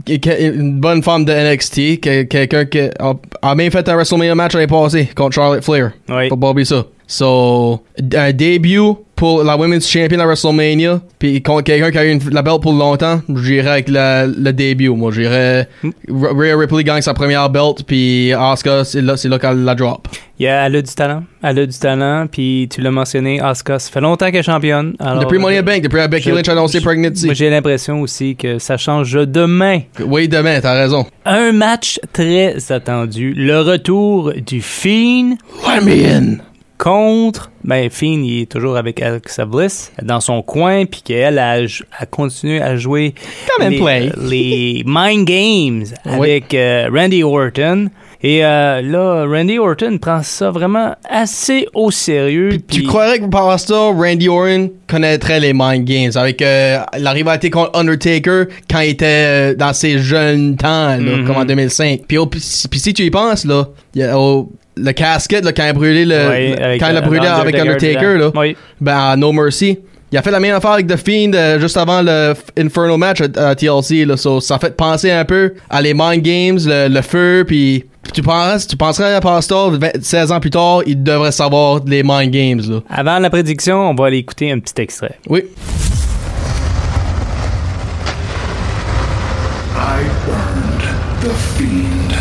[SPEAKER 2] une bonne femme de NXT, que- quelqu'un qui a, a même fait un WrestleMania match l'année passée contre Charlotte Flair.
[SPEAKER 1] Oui.
[SPEAKER 2] Pas oublier ça. So, un début pour la Women's Champion à WrestleMania, puis contre quelqu'un qui a eu une- la belt pour longtemps, j'irais avec la- le début. Moi, j'irais. R- Rhea Ripley gagne sa première belt, puis Asuka, c'est là, c'est là qu'elle la drop.
[SPEAKER 1] Yeah, elle a du talent. Elle a du talent. Puis tu l'as mentionné, Asuka, ça fait longtemps qu'elle est championne. Alors,
[SPEAKER 2] depuis Money in the Bank, depuis Becky Lynch a annoncé pregnancy.
[SPEAKER 1] Moi, j'ai l'impression aussi que ça change demain.
[SPEAKER 2] Oui, demain, t'as raison.
[SPEAKER 1] Un match très attendu. Le retour du Fiend
[SPEAKER 2] Let me in!
[SPEAKER 1] Contre. Ben, Fiend, il est toujours avec Alexa Bliss dans son coin, puis qu'elle a, a continué à jouer les,
[SPEAKER 2] play. [LAUGHS]
[SPEAKER 1] les Mind Games
[SPEAKER 2] Oui.
[SPEAKER 1] avec euh, Randy Orton. Et euh, là, Randy Orton prend ça vraiment assez au sérieux.
[SPEAKER 2] Tu croirais que par ça, Randy Orton connaîtrait les Mind Games avec euh, la rivalité contre Undertaker quand il était euh, dans ses jeunes temps, là,
[SPEAKER 1] Mhm.
[SPEAKER 2] comme en 2005. Puis, si tu y penses, là, il y a, au- le casquette là, quand il a brûlé, le,
[SPEAKER 1] Oui, avec,
[SPEAKER 2] quand il a
[SPEAKER 1] euh,
[SPEAKER 2] brûlé avec
[SPEAKER 1] Undertaker
[SPEAKER 2] là.
[SPEAKER 1] Oui.
[SPEAKER 2] ben, No Mercy. Il a fait la même affaire avec The Fiend euh, juste avant le Inferno match à, à TLC. Là, so, ça fait penser un peu à les Mind Games, le, le feu, puis tu penses, tu penserais à Pastor, 20 16 ans plus tard, il devrait savoir les Mind Games. Là.
[SPEAKER 1] Avant la prédiction, on va aller écouter un petit extrait.
[SPEAKER 2] Oui.
[SPEAKER 10] I burned the fiend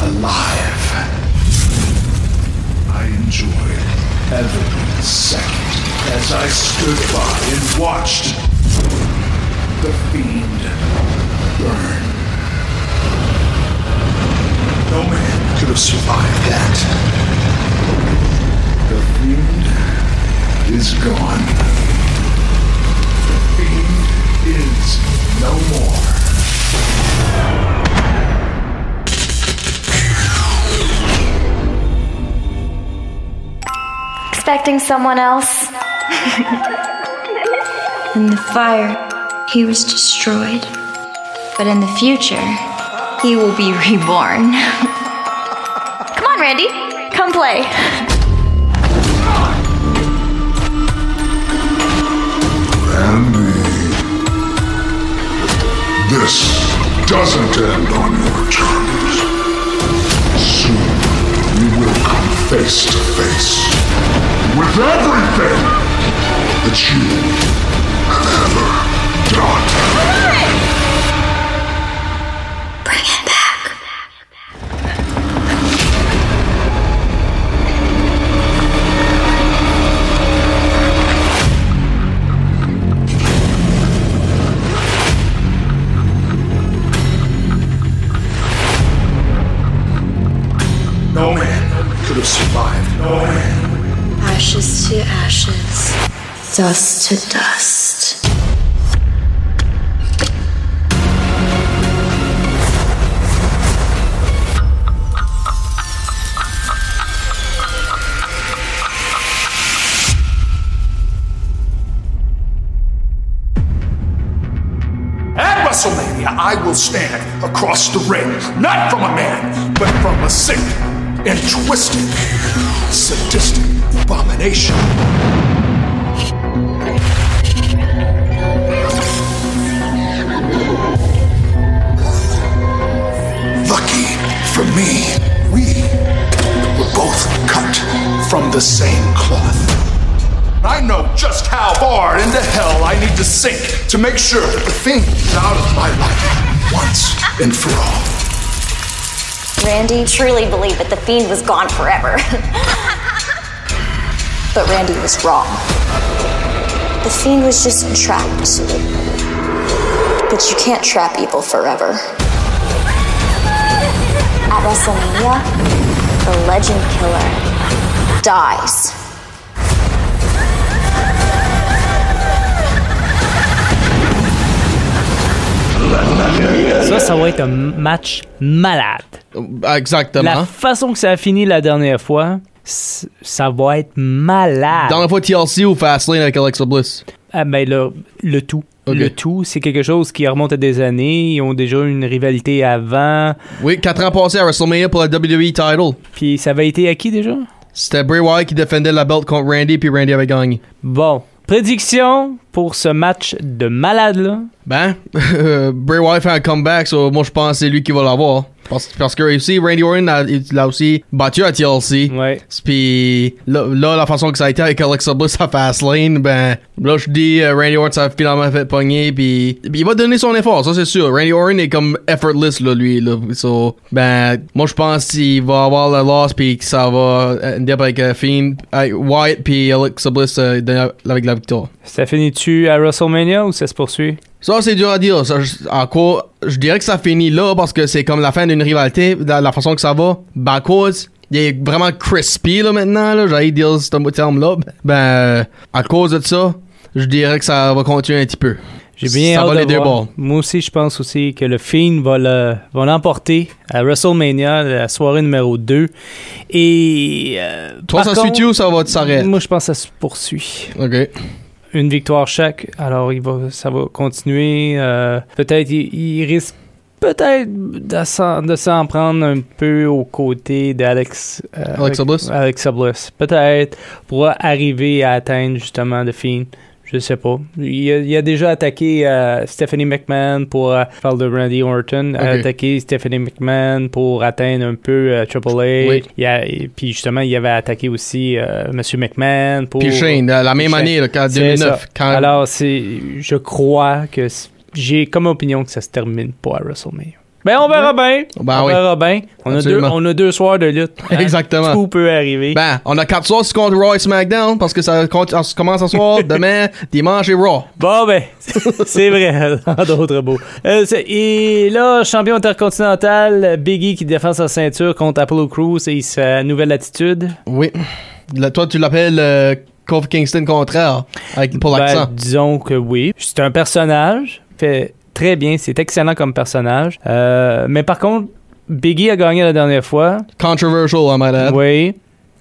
[SPEAKER 10] alive. Every second as I stood by and watched the fiend burn. No man could have survived that. The fiend is gone. The fiend is no more.
[SPEAKER 11] Expecting someone else? [LAUGHS]
[SPEAKER 12] In the fire, he was destroyed. But in the future, he will be [LAUGHS] reborn. [LAUGHS]
[SPEAKER 11] Come on, Randy. Come play.
[SPEAKER 10] Andy. This doesn't end on your terms. Soon we will come face to face with everything that you have ever done.
[SPEAKER 12] Bring it back.
[SPEAKER 10] No man could have survived. No man.
[SPEAKER 12] Ashes to ashes, dust to dust.
[SPEAKER 10] At WrestleMania, I will stand across the ring, not from a man, but from a sick and twisted, sadistic abomination. Lucky for me, we were both cut from the same cloth. I know just how far into hell I need to sink to make sure that the thing is out of my life once and for all.
[SPEAKER 11] Randy truly believed that the fiend was gone forever. [LAUGHS] but Randy was wrong. The fiend was just trapped. But you can't trap evil forever. At WrestleMania, the legend killer dies.
[SPEAKER 1] Ça, ça va être un match malade.
[SPEAKER 2] Euh, exactement.
[SPEAKER 1] La façon que ça a fini la dernière fois, c- ça va être malade.
[SPEAKER 2] Dans la fois TLC ou Fastlane avec Alexa Bliss?
[SPEAKER 1] Ah, ben, le, le tout. Le tout, c'est quelque chose qui remonte à des années. Ils ont déjà une rivalité avant.
[SPEAKER 2] Oui, 4 ans passés à WrestleMania pour la WWE title.
[SPEAKER 1] Puis ça avait été à qui déjà?
[SPEAKER 2] C'était Bray Wyatt qui défendait la belt contre Randy, puis Randy avait gagné.
[SPEAKER 1] Bon. Prédiction pour ce match de malade-là.
[SPEAKER 2] Ben, [LAUGHS] Bray Wyatt fait un comeback, so moi je pense que c'est lui qui va l'avoir. Parce, parce que aussi, Randy Orton l'a aussi battu à TLC.
[SPEAKER 1] Ouais.
[SPEAKER 2] Puis là, là, la façon que ça a été avec Alexa Bliss à Fastlane, ben là je dis euh, Randy Orton ça a finalement fait pogner, puis il va donner son effort, ça c'est sûr. Randy Orton est comme effortless là, lui. Là. So, ben, moi je pense qu'il va avoir la loss, puis que ça va ender up avec euh, Fiend, avec Wyatt, puis Alexa Bliss euh, avec la victoire.
[SPEAKER 1] Ça finit-tu à WrestleMania ou ça se poursuit?
[SPEAKER 2] Ça, c'est dur à dire. Ça, je, en quoi, je dirais que ça finit là parce que c'est comme la fin d'une rivalité, de la façon que ça va. À cause, il est vraiment crispy là maintenant, là. J'allais dire ce terme-là. Ben, à cause de ça, je dirais que ça va continuer un petit peu.
[SPEAKER 1] J'ai bien
[SPEAKER 2] ça
[SPEAKER 1] hâte
[SPEAKER 2] va
[SPEAKER 1] de
[SPEAKER 2] les deux
[SPEAKER 1] voir. Moi aussi, je pense aussi que le Fiend va le- va l'emporter à WrestleMania, la soirée numéro 2. Et. euh,
[SPEAKER 2] Toi, ça
[SPEAKER 1] contre,
[SPEAKER 2] suit ou ça va s'arrêter?
[SPEAKER 1] Moi, je pense que ça se poursuit.
[SPEAKER 2] Ok.
[SPEAKER 1] Une victoire chaque. Alors, il va, ça va continuer. euh, peut-être, il, il risque peut-être de s'en, de s'en prendre un peu aux côtés d'Alex. euh,
[SPEAKER 2] Alexa Bliss?
[SPEAKER 1] Alexa Bliss. Peut-être pour arriver à atteindre justement le Fiend. Je sais pas. Il a, il a déjà attaqué euh, Stephanie McMahon pour euh, parle de Randy Orton. Il a attaqué Stephanie McMahon pour atteindre un peu euh, Triple H.
[SPEAKER 2] Oui.
[SPEAKER 1] Il a- et puis justement, il avait attaqué aussi euh, Monsieur McMahon pour.
[SPEAKER 2] Puis Shane, la même
[SPEAKER 1] Shane.
[SPEAKER 2] année, là, qu'en
[SPEAKER 1] C'est
[SPEAKER 2] 2009.
[SPEAKER 1] ça.
[SPEAKER 2] Quand,
[SPEAKER 1] Alors, c'est, je crois que j'ai comme opinion que ça se termine pas à WrestleMania. Ben, on verra bien.
[SPEAKER 2] Ben
[SPEAKER 1] on
[SPEAKER 2] oui.
[SPEAKER 1] verra bien. On a, deux, on a deux soirs de lutte. hein.
[SPEAKER 2] Exactement.
[SPEAKER 1] Tout peut arriver.
[SPEAKER 2] Ben, on a 4 soirs contre Raw et SmackDown parce que ça commence ce soir, [LAUGHS] demain, dimanche et Raw.
[SPEAKER 1] Bon, ben, [LAUGHS] c'est vrai, d'autres. Euh, c'est- et là, champion intercontinental, Biggie qui défend sa ceinture contre Apollo Crews et sa nouvelle attitude.
[SPEAKER 2] Oui. Toi, tu l'appelles euh, Kofi Kingston contraire avec, pour
[SPEAKER 1] Ben,
[SPEAKER 2] l'accent.
[SPEAKER 1] disons que oui. C'est un personnage, fait très bien, c'est excellent comme personnage. Euh, mais par contre, Biggie a gagné la dernière fois.
[SPEAKER 2] Controversial, I might add.
[SPEAKER 1] Oui.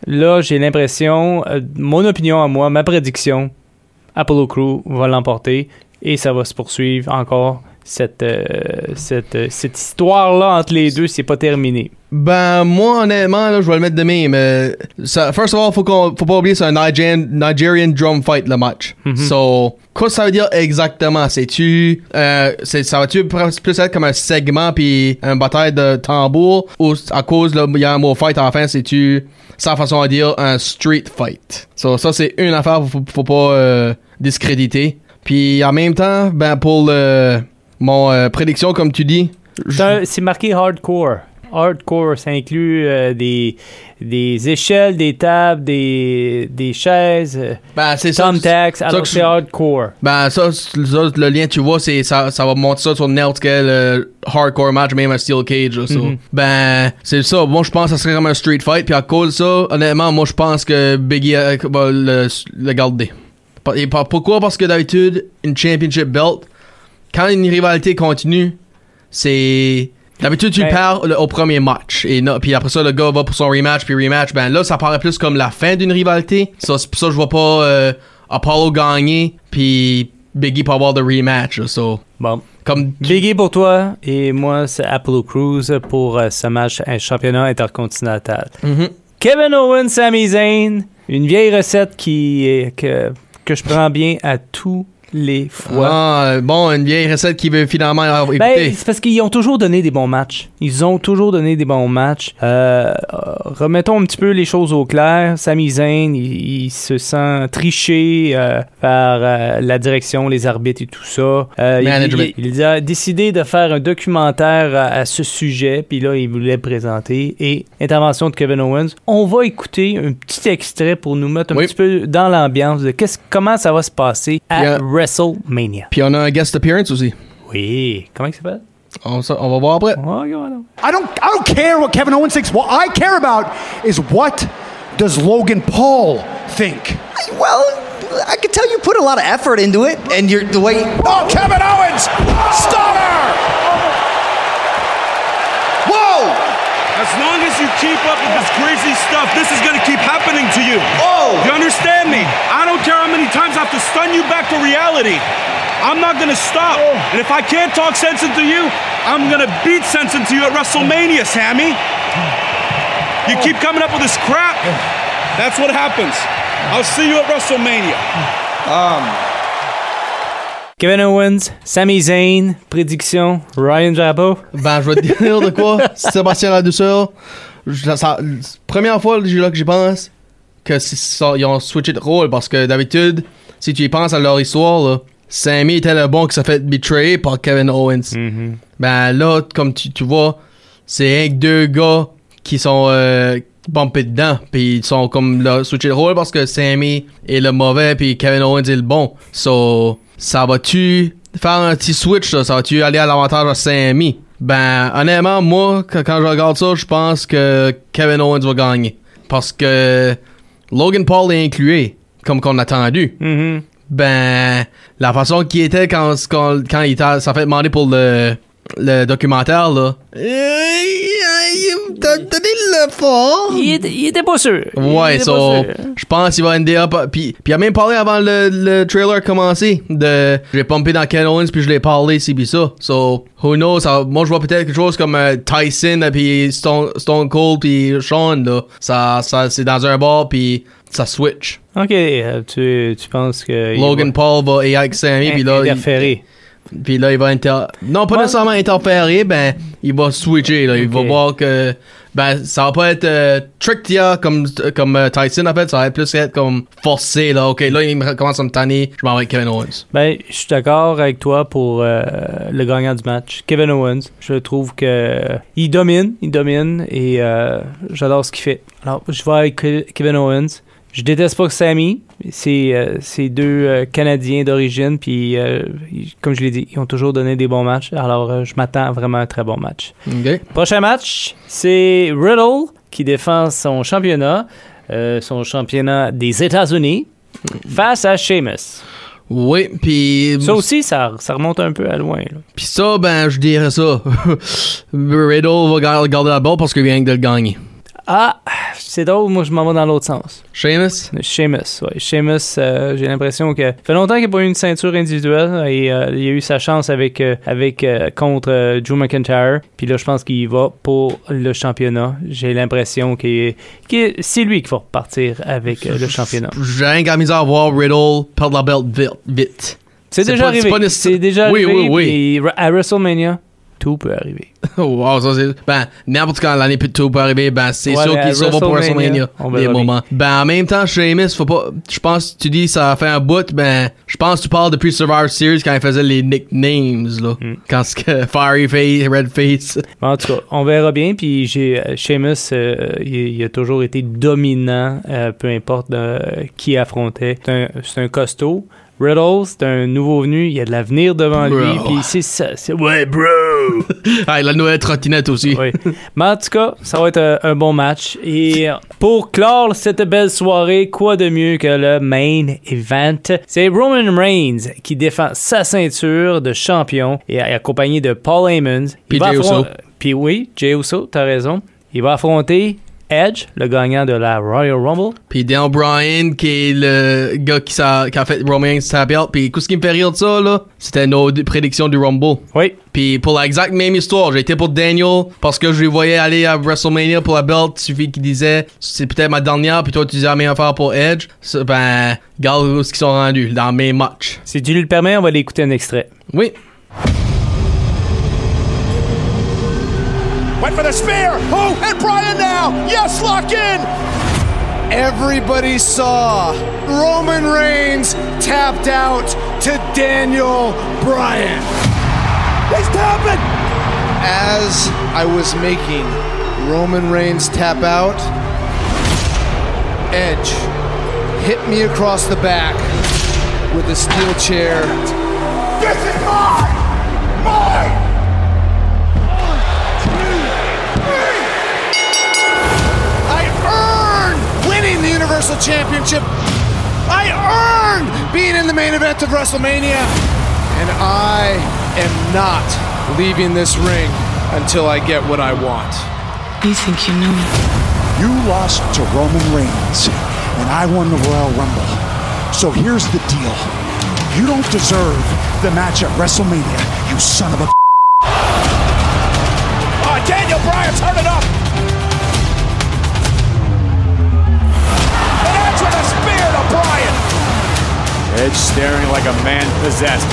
[SPEAKER 1] Là, j'ai l'impression, euh, mon opinion à moi, ma prédiction, Apollo Crew va l'emporter et ça va se poursuivre encore. Cette, euh, cette, euh, cette histoire-là entre les deux, c'est pas terminé.
[SPEAKER 2] Ben, moi, honnêtement, là, je vais le mettre de même. euh, ça, first of all, faut, qu'on, faut pas oublier, c'est un Nigerian, Nigerian drum fight, le match.
[SPEAKER 1] Mhm.
[SPEAKER 2] So, qu'est-ce que ça veut dire exactement? C'est-tu, c'est, ça va-tu plus être comme un segment puis une bataille de tambour? Ou à cause, il y a un mot fight à la fin, c'est-tu, sans façon à dire, un street fight? So, ça, c'est une affaire, faut, faut pas discréditer. Puis, en même temps, ben, pour le, mon euh, prédiction, comme tu dis,
[SPEAKER 1] C'est marqué hardcore. Hardcore, ça inclut euh, des, des échelles, des tables, des, des chaises, euh,
[SPEAKER 2] ben, c'est ça.
[SPEAKER 1] thumbtacks. Alors, c'est hardcore.
[SPEAKER 2] Ben ça, le lien tu vois, c'est ça, ça va montrer ça sur n'importe quel euh, hardcore match, même un steel cage. là.
[SPEAKER 1] Mhm.
[SPEAKER 2] Ben c'est ça. Moi je pense que ça serait comme un street fight. Puis à cause de ça, honnêtement, moi je pense que Biggie va le, le garder. Pourquoi? Parce que d'habitude, une championship belt, quand une rivalité continue, c'est D'habitude, tu
[SPEAKER 1] Ben-
[SPEAKER 2] perds le- au premier match. Et non- puis après ça, le gars va pour son rematch, puis rematch. Ben là, ça paraît plus comme la fin d'une rivalité. Ça, ça je vois pas euh, Apollo gagner, puis Biggie pas avoir de rematch. So,
[SPEAKER 1] Bon.
[SPEAKER 2] comme
[SPEAKER 1] Biggie pour toi et moi, c'est Apollo Crews pour euh, ce match un championnat intercontinental.
[SPEAKER 2] Mhm.
[SPEAKER 1] Kevin Owens, Sami Zayn, une vieille recette qui est, que, que je prends bien à tous les fois.
[SPEAKER 2] Ah, bon, une vieille recette qui veut finalement avoir
[SPEAKER 1] Ben,
[SPEAKER 2] écouter.
[SPEAKER 1] c'est parce qu'ils ont toujours donné des bons matchs. Ils ont toujours donné des bons matchs. Euh, euh, remettons un petit peu les choses au clair. Sami Zayn, il, il se sent triché euh, par euh, la direction, les arbitres et tout ça. Euh, il- il, il a décidé de faire un documentaire à, à ce sujet, puis là, il voulait présenter. Et intervention de Kevin Owens. On va écouter un petit extrait pour nous mettre un
[SPEAKER 2] Oui.
[SPEAKER 1] petit peu dans l'ambiance de qu'est-ce, comment ça va se passer à
[SPEAKER 2] Il y a-
[SPEAKER 1] WrestleMania.
[SPEAKER 2] Puis on a un guest appearance aussi.
[SPEAKER 1] Oui, comment il s'appelle?
[SPEAKER 2] On, sa- on va voir après.
[SPEAKER 3] I don't I don't care what Kevin Owens thinks. What I care about is what does Logan Paul think?
[SPEAKER 13] Well, I can tell you put a lot of effort into it, and you're the way.
[SPEAKER 6] Oh, Kevin Owens! Stunner!
[SPEAKER 14] As long as you keep up with this crazy stuff, this is gonna keep happening to you.
[SPEAKER 13] Oh!
[SPEAKER 14] You understand me? I don't care how many times I have to stun you back to reality. I'm not gonna stop. And if I can't talk sense into you, I'm gonna beat sense into you at WrestleMania, Sammy. You keep coming up with this crap. That's what happens. I'll see you at WrestleMania.
[SPEAKER 13] Um,
[SPEAKER 1] Kevin Owens, Sami Zayn, prédiction, Ryan Jabbo.
[SPEAKER 2] Ben, je vais te dire de quoi? [LAUGHS] Sébastien La Douceur. je- ça- première fois là que j'y pense que ça, ils ont switché de rôle parce que d'habitude, si tu y penses à leur histoire, là, Sammy était le bon qui s'est fait betrayer par Kevin Owens. Ben là, comme tu, tu vois, c'est deux gars qui sont euh, bumpés dedans. Puis ils sont comme là, switché de rôle parce que Sammy est le mauvais puis Kevin Owens est le bon. So, ça va-tu faire un petit switch, là? ça va-tu aller à l'avantage de Sammy? Ben, honnêtement, moi, quand, quand je regarde ça, je pense que Kevin Owens va gagner. Parce que Logan Paul est inclus, comme qu'on a attendu. Ben, la façon qu'il était quand, quand, quand il ça fait demander pour le, le documentaire, là. T'as donné le.
[SPEAKER 1] Il, était- il était pas sûr. Il
[SPEAKER 2] Ouais,
[SPEAKER 1] était
[SPEAKER 2] so,
[SPEAKER 1] pas sûr.
[SPEAKER 2] je pense qu'il va up. Puis, puis il a même parlé avant le, le trailer commencer de j'ai pompé dans Ken Owens puis je l'ai parlé ci puis ça. So, who knows? ça- moi, je vois peut-être quelque chose comme euh, Tyson euh, puis Stone, Stone Cold puis Sean là. Ça, ça c'est dans un bar puis ça switch.
[SPEAKER 1] Ok, euh, tu, tu penses que. il
[SPEAKER 2] Logan
[SPEAKER 1] va
[SPEAKER 2] Paul va et avec Sammy puis là, il,
[SPEAKER 1] interférer.
[SPEAKER 2] Puis là il va inter non pas nécessairement interférer ben il va switcher là. Il va voir que ben ça va pas être euh, comme comme euh, Tyson a fait ça va être plus être comme forcé là ok là il me commence à me tanner je m'en vais avec Kevin Owens
[SPEAKER 1] Ben, je suis d'accord avec toi pour euh, le gagnant du match, Kevin Owens. Je trouve que il domine, il domine et euh, j'adore ce qu'il fait. Alors, je vais avec Ke- Kevin Owens. Je déteste pas Sammy. C'est euh, c'est deux euh, Canadiens d'origine, puis euh, comme je l'ai dit, ils ont toujours donné des bons matchs. Alors, je m'attends à vraiment un très bon match. Prochain match, c'est Riddle qui défend son championnat, son championnat des États-Unis, face à Sheamus.
[SPEAKER 2] oui puis
[SPEAKER 1] Ça aussi, ça, ça remonte un peu à loin.
[SPEAKER 2] puis ça ben je dirais ça [LAUGHS] Riddle va gar- garder la balle parce qu'il vient de le gagner
[SPEAKER 1] Ah, c'est drôle, moi je m'en vais dans l'autre sens.
[SPEAKER 2] Sheamus?
[SPEAKER 1] Sheamus, ouais. Sheamus, euh, j'ai l'impression que ça fait longtemps qu'il n'a pas eu une ceinture individuelle et euh, il a eu sa chance avec, euh, avec contre Drew McIntyre. Puis là, je pense qu'il va pour le championnat. J'ai l'impression que que c'est lui qui va repartir avec le championnat.
[SPEAKER 2] j'ai rien qu'à misère à voir Riddle perdre la belt vite.
[SPEAKER 1] C'est déjà
[SPEAKER 2] pas-
[SPEAKER 1] arrivé.
[SPEAKER 2] pas
[SPEAKER 1] C'est déjà
[SPEAKER 2] oui,
[SPEAKER 1] arrivé.
[SPEAKER 2] oui oui
[SPEAKER 1] puis à WrestleMania, tout peut arriver. [LAUGHS]
[SPEAKER 2] wow, ça c'est. Ben, n'importe quand l'année plus tôt peut arriver, ben, c'est
[SPEAKER 1] Ouais,
[SPEAKER 2] sûr qu'il s'en va pour
[SPEAKER 1] WrestleMania,
[SPEAKER 2] Des moments. Ben, en même temps, Sheamus, faut pas. Je pense, tu dis, ça a fait un bout, ben, je pense que tu parles depuis Survivor Series quand il faisait les nicknames, là.
[SPEAKER 1] Hmm.
[SPEAKER 2] Quand c'est que Fiery Face, Red Face.
[SPEAKER 1] En tout cas, on verra bien. Puis j'ai euh, Sheamus, euh, il, il a toujours été dominant, euh, peu importe euh, qui affrontait. C'est un, c'est un costaud. Riddle, c'est un nouveau venu. Il y a de l'avenir devant lui. Puis c'est ça. c'est- Ouais, bro. [LAUGHS]
[SPEAKER 2] ah, la nouvelle trottinette aussi.
[SPEAKER 1] Oui. Mais en tout cas, ça va être un, un bon match. Et euh, pour clore cette belle soirée, quoi de mieux que le main event? C'est Roman Reigns qui défend sa ceinture de champion et accompagné de Paul Heyman.
[SPEAKER 2] Puis
[SPEAKER 1] Il va
[SPEAKER 2] Jey Uso.
[SPEAKER 1] Puis oui, Jey Uso, t'as raison. Il va affronter Edge, le gagnant de la Royal Rumble.
[SPEAKER 2] Puis Dan Bryan, qui est le gars qui, s'a- qui a fait Roman out. Puis, qu'est-ce qui me fait rire de ça, là? C'était nos prédictions du Rumble.
[SPEAKER 1] Oui.
[SPEAKER 2] Puis, pour la exacte même histoire, j'ai été pour Daniel parce que je lui voyais aller à WrestleMania pour la belt. Il suffit qu'il disait, c'est peut-être ma dernière. Puis, toi, tu disais la même affaire pour Edge. Ça, Ben, regarde où ce qu'ils sont rendus dans mes matchs.
[SPEAKER 1] Si tu lui le permets, on va l'écouter un extrait.
[SPEAKER 2] Oui.
[SPEAKER 6] Went for the spear. Oh, and Brian now. Yes, lock in. Everybody saw Roman Reigns tapped out to Daniel Bryan. He's tapping. As I was making Roman Reigns tap out, Edge hit me across the back with a steel chair. This is mine! Mine! Universal Championship. I earned being in the main event of WrestleMania. And I am not leaving this ring until I get what I want.
[SPEAKER 15] You think you know me?
[SPEAKER 3] You lost to Roman Reigns, and I won the Royal Rumble. So here's the deal. You don't deserve the match at WrestleMania, you son of a.
[SPEAKER 6] Oh, Daniel Bryan, turn it up! Edge
[SPEAKER 16] staring like a man possessed.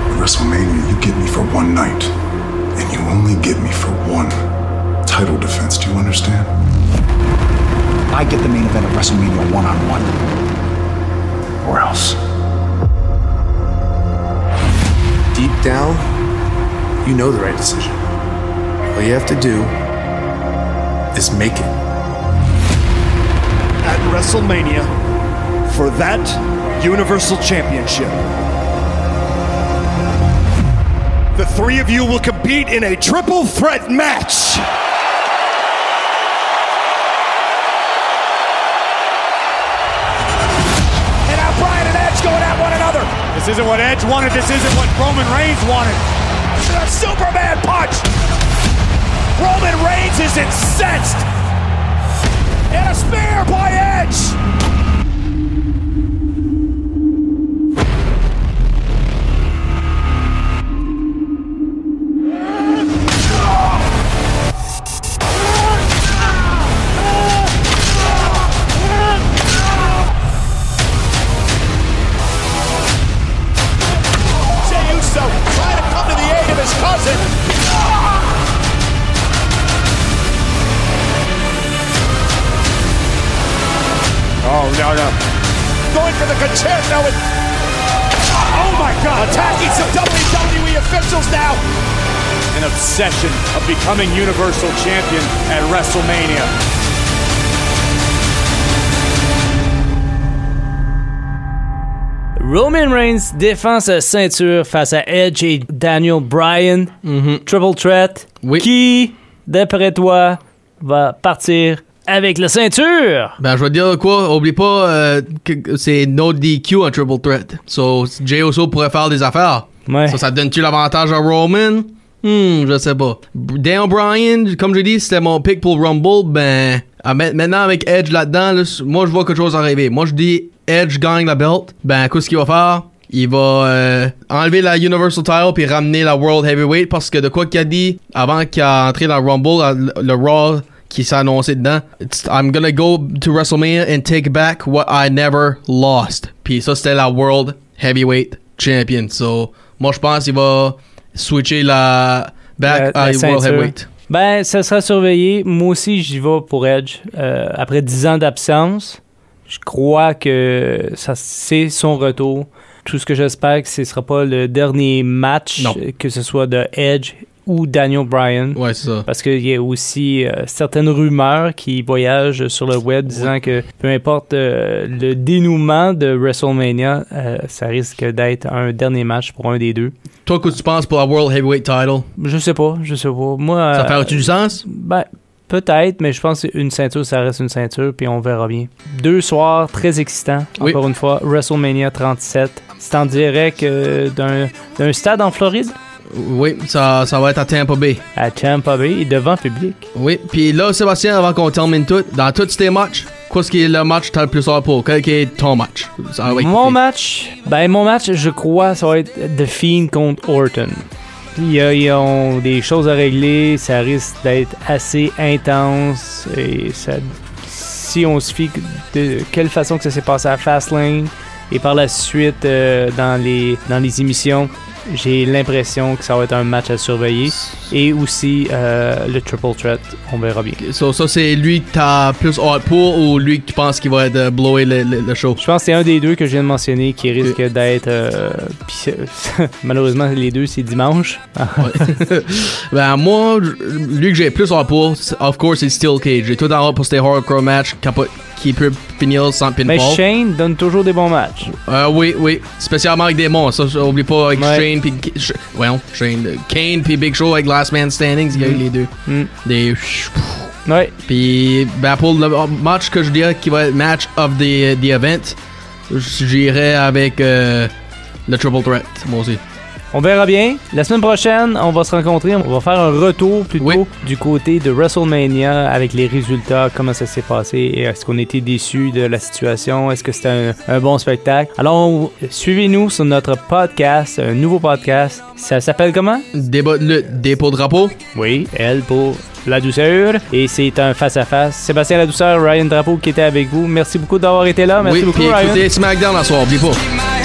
[SPEAKER 17] At WrestleMania, you get me for one night, and you only get me for one title defense. Do you understand?
[SPEAKER 8] I get the main event of WrestleMania one on one.
[SPEAKER 17] Or else.
[SPEAKER 18] Deep down, you know the right decision. All you have to do is make it.
[SPEAKER 6] At WrestleMania for that Universal Championship. The three of you will compete in a triple threat match.
[SPEAKER 16] And now Bryan and Edge going at one another. This isn't what Edge wanted. This isn't what Roman Reigns wanted.
[SPEAKER 6] A Superman punch! Incensed! And a spear by Edge!
[SPEAKER 16] An obsession of becoming Universal Champion at WrestleMania.
[SPEAKER 1] Roman Reigns défend sa ceinture face à Edge et Daniel Bryan. Triple threat. Qui, d'après toi, va partir avec la ceinture?
[SPEAKER 2] Ben, je vais te dire quoi, oublie pas, euh, que c'est no DQ en triple threat. So, Jey Uso pourrait faire des affaires.
[SPEAKER 1] Ouais.
[SPEAKER 2] Ça donne-tu l'avantage à Roman? Hmm, je sais pas. Daniel Bryan, comme je dis, c'était mon pick pour Rumble. Ben, ma- maintenant avec Edge là-dedans, là, moi je vois quelque chose arriver. Moi je dis Edge gagne la belt. Ben, qu'est-ce qu'il va faire? Il va euh, enlever la Universal Title puis ramener la World Heavyweight parce que de quoi qu'il a dit avant qu'il a entré dans Rumble, le, Raw qui s'est annoncé dedans, I'm gonna go to WrestleMania and take back what I never lost. Puis ça c'était la World Heavyweight Champion. So moi je pense qu'il va switcher la back
[SPEAKER 1] La- la
[SPEAKER 2] World. Heavyweight.
[SPEAKER 1] Ben, ça sera surveillé. Moi aussi, j'y vais pour Edge. Euh, après 10 ans d'absence, je crois que ça c'est son retour. Tout ce que j'espère, que ce sera pas le dernier match,
[SPEAKER 2] Non.
[SPEAKER 1] que ce soit de Edge ou Daniel Bryan.
[SPEAKER 2] Ouais, c'est ça.
[SPEAKER 1] Parce qu'il y a aussi euh, certaines rumeurs qui voyagent sur le web disant que peu importe euh, le dénouement de WrestleMania, euh, ça risque d'être un dernier match pour un des deux.
[SPEAKER 2] Toi, qu'est-ce que tu penses pour la World Heavyweight Title?
[SPEAKER 1] Je sais pas, je sais pas. Moi,
[SPEAKER 2] Ça fait du sens?
[SPEAKER 1] Ben, peut-être, mais je pense qu'une ceinture, ça reste une ceinture, puis on verra bien. Deux soirs très excitants,
[SPEAKER 2] Oui.
[SPEAKER 1] encore une fois. WrestleMania 37. C'est en direct d'un stade en Floride?
[SPEAKER 2] Oui, ça, ça va être à Tampa Bay.
[SPEAKER 1] À Tampa Bay, devant public.
[SPEAKER 2] Oui, puis là, Sébastien, avant qu'on termine tout, dans tous tes matchs, qu'est-ce qui est le match que le plus hâte pour? Quel est ton match? Ça va être-
[SPEAKER 1] Mon match, ben mon match, je crois, ça va être The Fiend contre Orton. Ils ont des choses à régler, ça risque d'être assez intense et ça, si on se fie de quelle façon que ça s'est passé à Fastlane et par la suite euh, dans les dans les émissions, j'ai l'impression que ça va être un match à surveiller et aussi euh, le triple threat, on verra bien.
[SPEAKER 2] So, ça, c'est lui que t'as plus hâte pour ou lui que tu penses qu'il va être euh, blower le, le- le show?
[SPEAKER 1] Je pense que c'est un des deux que je viens de mentionner qui risque d'être. euh, [LAUGHS] malheureusement, les deux, c'est dimanche. [LAUGHS]
[SPEAKER 2] ben, moi, lui que j'ai plus hâte pour, of course, c'est Steel Cage. J'ai tout en hâte pour ces hardcore match qui, a pas- qui peut finir sans pinfall.
[SPEAKER 1] Mais Shane donne toujours des bons matchs.
[SPEAKER 2] Euh, oui, oui. Spécialement avec des monstres. Ça, oublie pas avec
[SPEAKER 1] Ouais.
[SPEAKER 2] Shane puis Sh- well, Shane, euh, Kane puis Big Show avec Last Man Standing, il y a eu
[SPEAKER 1] Mm.
[SPEAKER 2] les deux.
[SPEAKER 1] Mm.
[SPEAKER 2] Des
[SPEAKER 1] Ouais.
[SPEAKER 2] Puis ben, pour le match que je dirais qui va être match of the, the event, j'irais avec euh, le Triple Threat, moi aussi.
[SPEAKER 1] On verra bien. La semaine prochaine, on va se rencontrer. On va faire un retour plutôt du côté de WrestleMania avec les résultats, comment ça s'est passé et est-ce qu'on était déçus de la situation, est-ce que c'était un, un bon spectacle. Alors, suivez-nous sur notre podcast, un nouveau podcast. Ça s'appelle comment?
[SPEAKER 2] Débat lutte, dépôt de drapeau.
[SPEAKER 1] Oui, elle pour la douceur. Et c'est un face-à-face. Sébastien La Douceur, Ryan Drapeau qui était avec vous. Merci beaucoup d'avoir été là. Merci
[SPEAKER 2] oui,
[SPEAKER 1] beaucoup, Ryan.
[SPEAKER 2] écoutez SmackDown la soir, oublie pas.